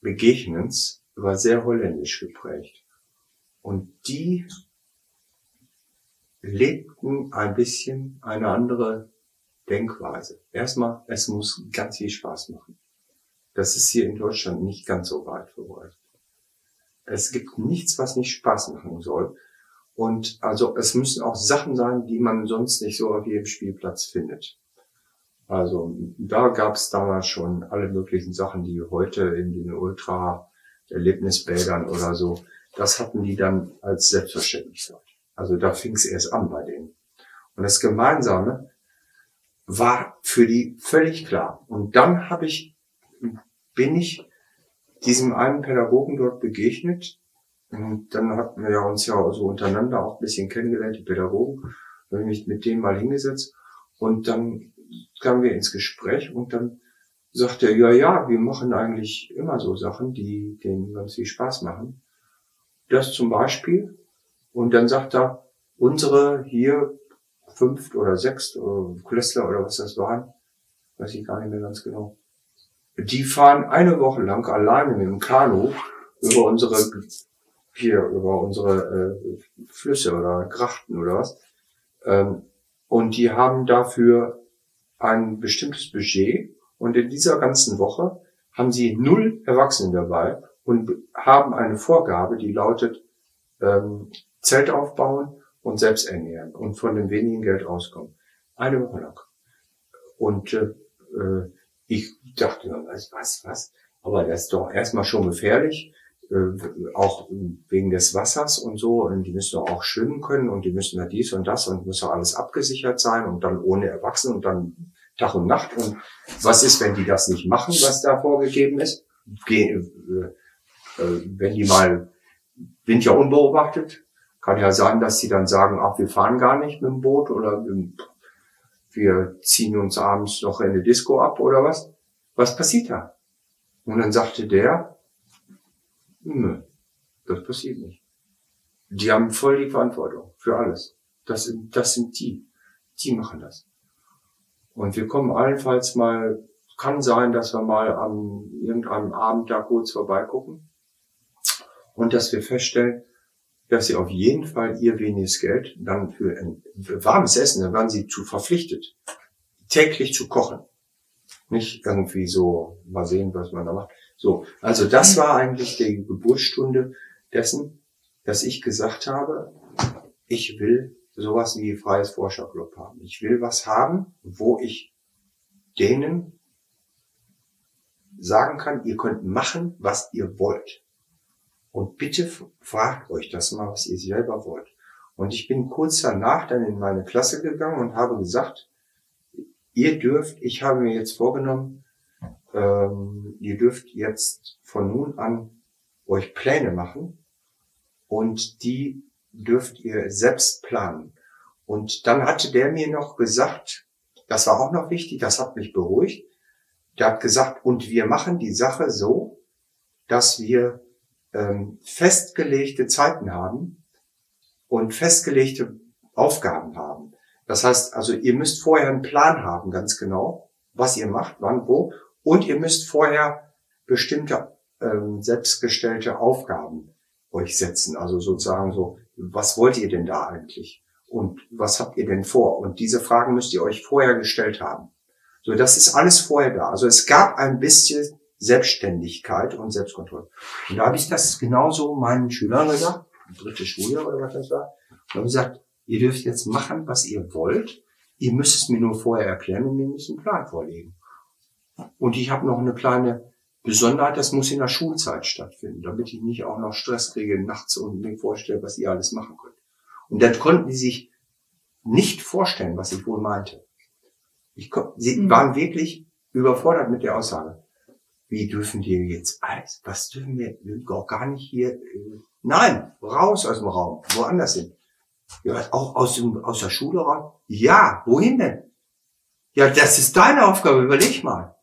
S3: Begegnens war sehr holländisch geprägt. Und die lebten ein bisschen eine andere Denkweise. Erstmal, es muss ganz viel Spaß machen. Das ist hier in Deutschland nicht ganz so weit verbreitet. Es gibt nichts, was nicht Spaß machen soll. Und also es müssen auch Sachen sein, die man sonst nicht so auf jedem Spielplatz findet. Also da gab es damals schon alle möglichen Sachen, die heute in den Ultra-Erlebnisbädern oder so, das hatten die dann als Selbstverständlichkeit. Also da fing es erst an bei denen. Und das Gemeinsame war für die völlig klar. Und dann habe ich, bin ich diesem einen Pädagogen dort begegnet. Und dann hatten wir ja uns ja so untereinander auch ein bisschen kennengelernt, die Pädagogen. Dann habe ich mich mit denen mal hingesetzt und dann kamen wir ins Gespräch und dann sagte er, ja, ja, wir machen eigentlich immer so Sachen, die denen ganz viel Spaß machen. Das zum Beispiel. Und dann sagt er, unsere hier fünft oder sechst oder Klässler oder was das waren, weiß ich gar nicht mehr ganz genau. Die fahren eine Woche lang alleine mit dem Kanu über unsere hier über unsere äh, Flüsse oder Grachten oder was. Ähm, und die haben dafür ein bestimmtes Budget und in dieser ganzen Woche haben sie null Erwachsene dabei und haben eine Vorgabe, die lautet ähm, Zelt aufbauen und selbst ernähren und von dem wenigen Geld auskommen. Eine Woche lang. Und äh, äh ich dachte, was, was, was? Aber das ist doch erstmal schon gefährlich, äh, auch wegen des Wassers und so. Und die müssen doch auch schwimmen können und die müssen da dies und das und muss auch alles abgesichert sein und dann ohne Erwachsene und dann Tag und Nacht. Und was ist, wenn die das nicht machen, was da vorgegeben ist? Ge äh, äh, wenn die mal sind ja unbeobachtet, kann ja sein, dass sie dann sagen, ach, wir fahren gar nicht mit dem Boot oder wir ziehen uns abends noch in eine Disco ab oder was. Was passiert da? Und dann sagte der, nö, das passiert nicht. Die haben voll die Verantwortung für alles. Das, das sind die. Die machen das. Und wir kommen allenfalls mal, kann sein, dass wir mal am irgendeinem Abend da kurz vorbeigucken und dass wir feststellen, dass sie auf jeden Fall ihr weniges Geld dann für ein warmes Essen, dann waren sie zu verpflichtet, täglich zu kochen. Nicht irgendwie so, mal sehen, was man da macht. So, also das war eigentlich die Geburtsstunde dessen, dass ich gesagt habe, ich will sowas wie freies Forscherclub haben. Ich will was haben, wo ich denen sagen kann, ihr könnt machen, was ihr wollt. Und bitte fragt euch das mal, was ihr selber wollt. Und ich bin kurz danach dann in meine Klasse gegangen und habe gesagt, ihr dürft, ich habe mir jetzt vorgenommen, ähm, ihr dürft jetzt von nun an euch Pläne machen und die dürft ihr selbst planen. Und dann hatte der mir noch gesagt, das war auch noch wichtig, das hat mich beruhigt. Der hat gesagt, und wir machen die Sache so, dass wir ähm, festgelegte Zeiten haben und festgelegte Aufgaben haben. Das heißt, also ihr müsst vorher einen Plan haben, ganz genau, was ihr macht, wann, wo, und ihr müsst vorher bestimmte ähm, selbstgestellte Aufgaben euch setzen. Also sozusagen so, was wollt ihr denn da eigentlich? Und was habt ihr denn vor? Und diese Fragen müsst ihr euch vorher gestellt haben. So, das ist alles vorher da. Also es gab ein bisschen Selbstständigkeit und Selbstkontrolle. Und da habe ich das genauso meinen Schülern gesagt, dritte Schuljahr oder was das war, und habe gesagt, ihr dürft jetzt machen, was ihr wollt. Ihr müsst es mir nur vorher erklären und mir müssen einen Plan vorlegen. Und ich habe noch eine kleine Besonderheit, das muss in der Schulzeit stattfinden, damit ich nicht auch noch Stress kriege nachts und mir vorstelle, was ihr alles machen könnt. Und dann konnten die sich nicht vorstellen, was ich wohl meinte. Ich, sie mhm. waren wirklich überfordert mit der Aussage. Wie dürfen die jetzt alles? Was dürfen wir? Wir auch gar nicht hier. Äh, nein, raus aus dem Raum, woanders hin. Ja, auch aus, dem, aus der Schule raus? Ja, wohin denn? Ja, das ist deine Aufgabe, überleg mal.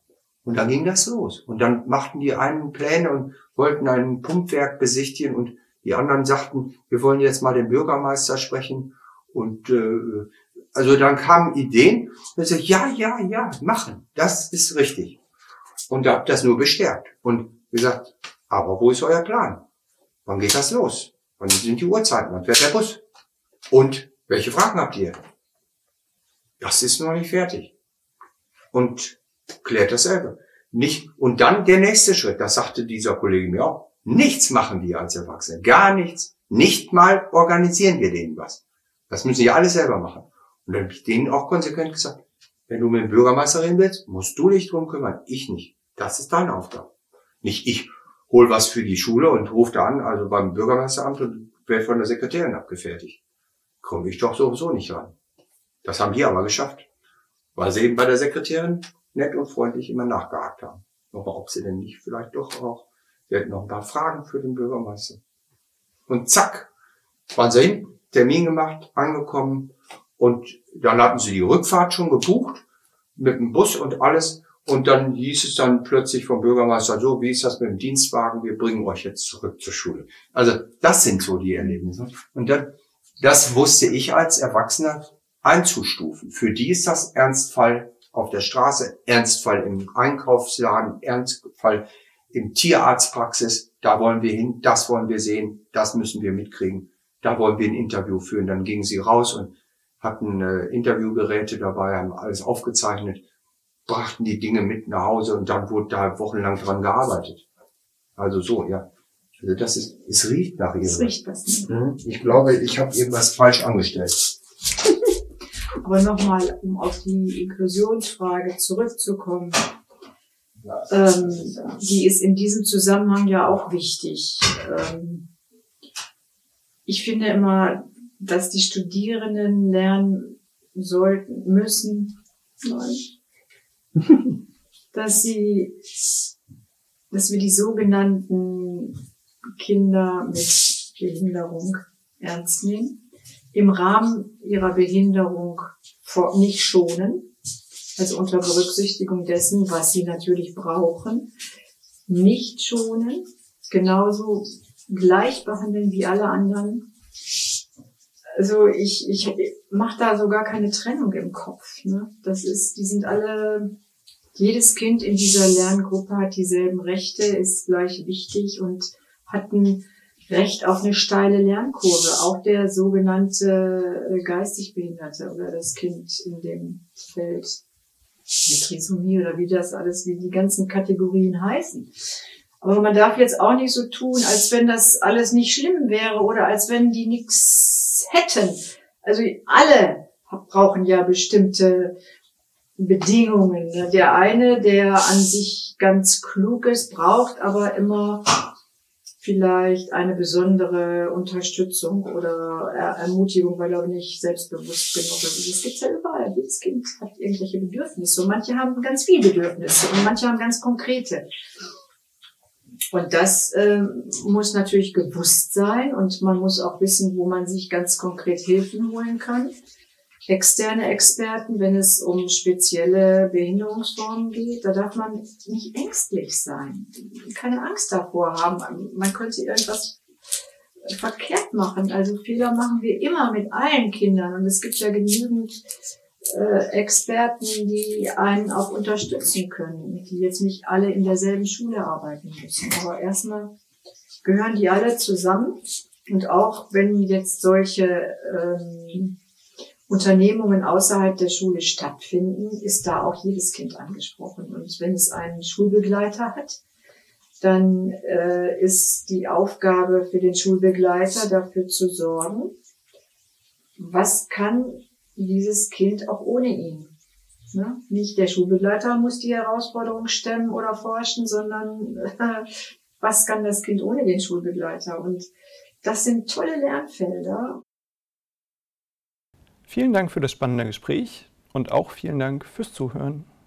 S3: Und dann ging das los. Und dann machten die einen Pläne und wollten ein Pumpwerk besichtigen und die anderen sagten, wir wollen jetzt mal den Bürgermeister sprechen. Und äh, also dann kamen Ideen. Und ich sagte, ja, ja, ja, machen. Das ist richtig. Und da habt das nur bestärkt. Und gesagt, aber wo ist euer Plan? Wann geht das los? Wann sind die Uhrzeiten? Wann fährt der Bus? Und welche Fragen habt ihr? Das ist noch nicht fertig. Und klärt dasselbe. Nicht, und dann der nächste Schritt, das sagte dieser Kollege mir auch. Nichts machen wir als Erwachsene. Gar nichts. Nicht mal organisieren wir denen was. Das müssen sie alle selber machen. Und dann habe ich denen auch konsequent gesagt, wenn du mit dem Bürgermeister reden willst, musst du dich drum kümmern, ich nicht. Das ist deine Aufgabe. Nicht ich hol was für die Schule und rufe da an, also beim Bürgermeisteramt und werde von der Sekretärin abgefertigt. Komme ich doch sowieso nicht ran. Das haben die aber geschafft. Weil sie eben bei der Sekretärin nett und freundlich immer nachgehakt haben. Aber ob sie denn nicht vielleicht doch auch Wir hätten noch ein paar Fragen für den Bürgermeister. Und zack, waren sie hin, Termin gemacht, angekommen und dann hatten sie die Rückfahrt schon gebucht mit dem Bus und alles. Und dann hieß es dann plötzlich vom Bürgermeister, so, wie ist das mit dem Dienstwagen? Wir bringen euch jetzt zurück zur Schule. Also das sind so die Erlebnisse. Und dann, das wusste ich als Erwachsener einzustufen. Für die ist das Ernstfall auf der Straße, Ernstfall im Einkaufsladen, Ernstfall im Tierarztpraxis. Da wollen wir hin, das wollen wir sehen, das müssen wir mitkriegen. Da wollen wir ein Interview führen. Dann gingen sie raus und hatten äh, Interviewgeräte dabei, haben alles aufgezeichnet, brachten die Dinge mit nach Hause und dann wurde da wochenlang dran gearbeitet. Also so, ja. Also das ist, es riecht nach irgendwas. Es riecht was. Nicht. Mhm. Ich glaube, ich habe irgendwas falsch angestellt.
S2: Aber nochmal, um auf die Inklusionsfrage zurückzukommen, ähm, die ist in diesem Zusammenhang ja auch wichtig. Ähm, ich finde immer, dass die Studierenden lernen sollten, müssen, dass sie, dass wir die sogenannten Kinder mit Behinderung ernst nehmen, im Rahmen ihrer Behinderung nicht schonen, also unter Berücksichtigung dessen, was sie natürlich brauchen, nicht schonen, genauso gleich behandeln wie alle anderen also ich, ich mache da sogar keine Trennung im Kopf. Ne? Das ist, die sind alle, jedes Kind in dieser Lerngruppe hat dieselben Rechte, ist gleich wichtig und hat ein Recht auf eine steile Lernkurve. Auch der sogenannte äh, geistig Behinderte oder das Kind in dem Feld mit Trisomie oder wie das alles, wie die ganzen Kategorien heißen. Aber man darf jetzt auch nicht so tun, als wenn das alles nicht schlimm wäre oder als wenn die nichts hätten. Also alle brauchen ja bestimmte Bedingungen. Der eine, der an sich ganz klug ist, braucht aber immer vielleicht eine besondere Unterstützung oder Ermutigung, weil er nicht selbstbewusst genug ist. Das gibt's ja überall. Jedes Kind hat irgendwelche Bedürfnisse und manche haben ganz viele Bedürfnisse und manche haben ganz konkrete. Und das ähm, muss natürlich gewusst sein und man muss auch wissen, wo man sich ganz konkret Hilfen holen kann. Externe Experten, wenn es um spezielle Behinderungsformen geht, da darf man nicht ängstlich sein, keine Angst davor haben. Man könnte irgendwas verkehrt machen. Also Fehler machen wir immer mit allen Kindern und es gibt ja genügend äh, Experten, die einen auch unterstützen können, die jetzt nicht alle in derselben Schule arbeiten müssen. Aber erstmal gehören die alle zusammen. Und auch wenn jetzt solche ähm, Unternehmungen außerhalb der Schule stattfinden, ist da auch jedes Kind angesprochen. Und wenn es einen Schulbegleiter hat, dann äh, ist die Aufgabe für den Schulbegleiter dafür zu sorgen, was kann dieses Kind auch ohne ihn. Ne? Nicht der Schulbegleiter muss die Herausforderung stemmen oder forschen, sondern äh, was kann das Kind ohne den Schulbegleiter? Und das sind tolle Lernfelder.
S4: Vielen Dank für das spannende Gespräch und auch vielen Dank fürs Zuhören.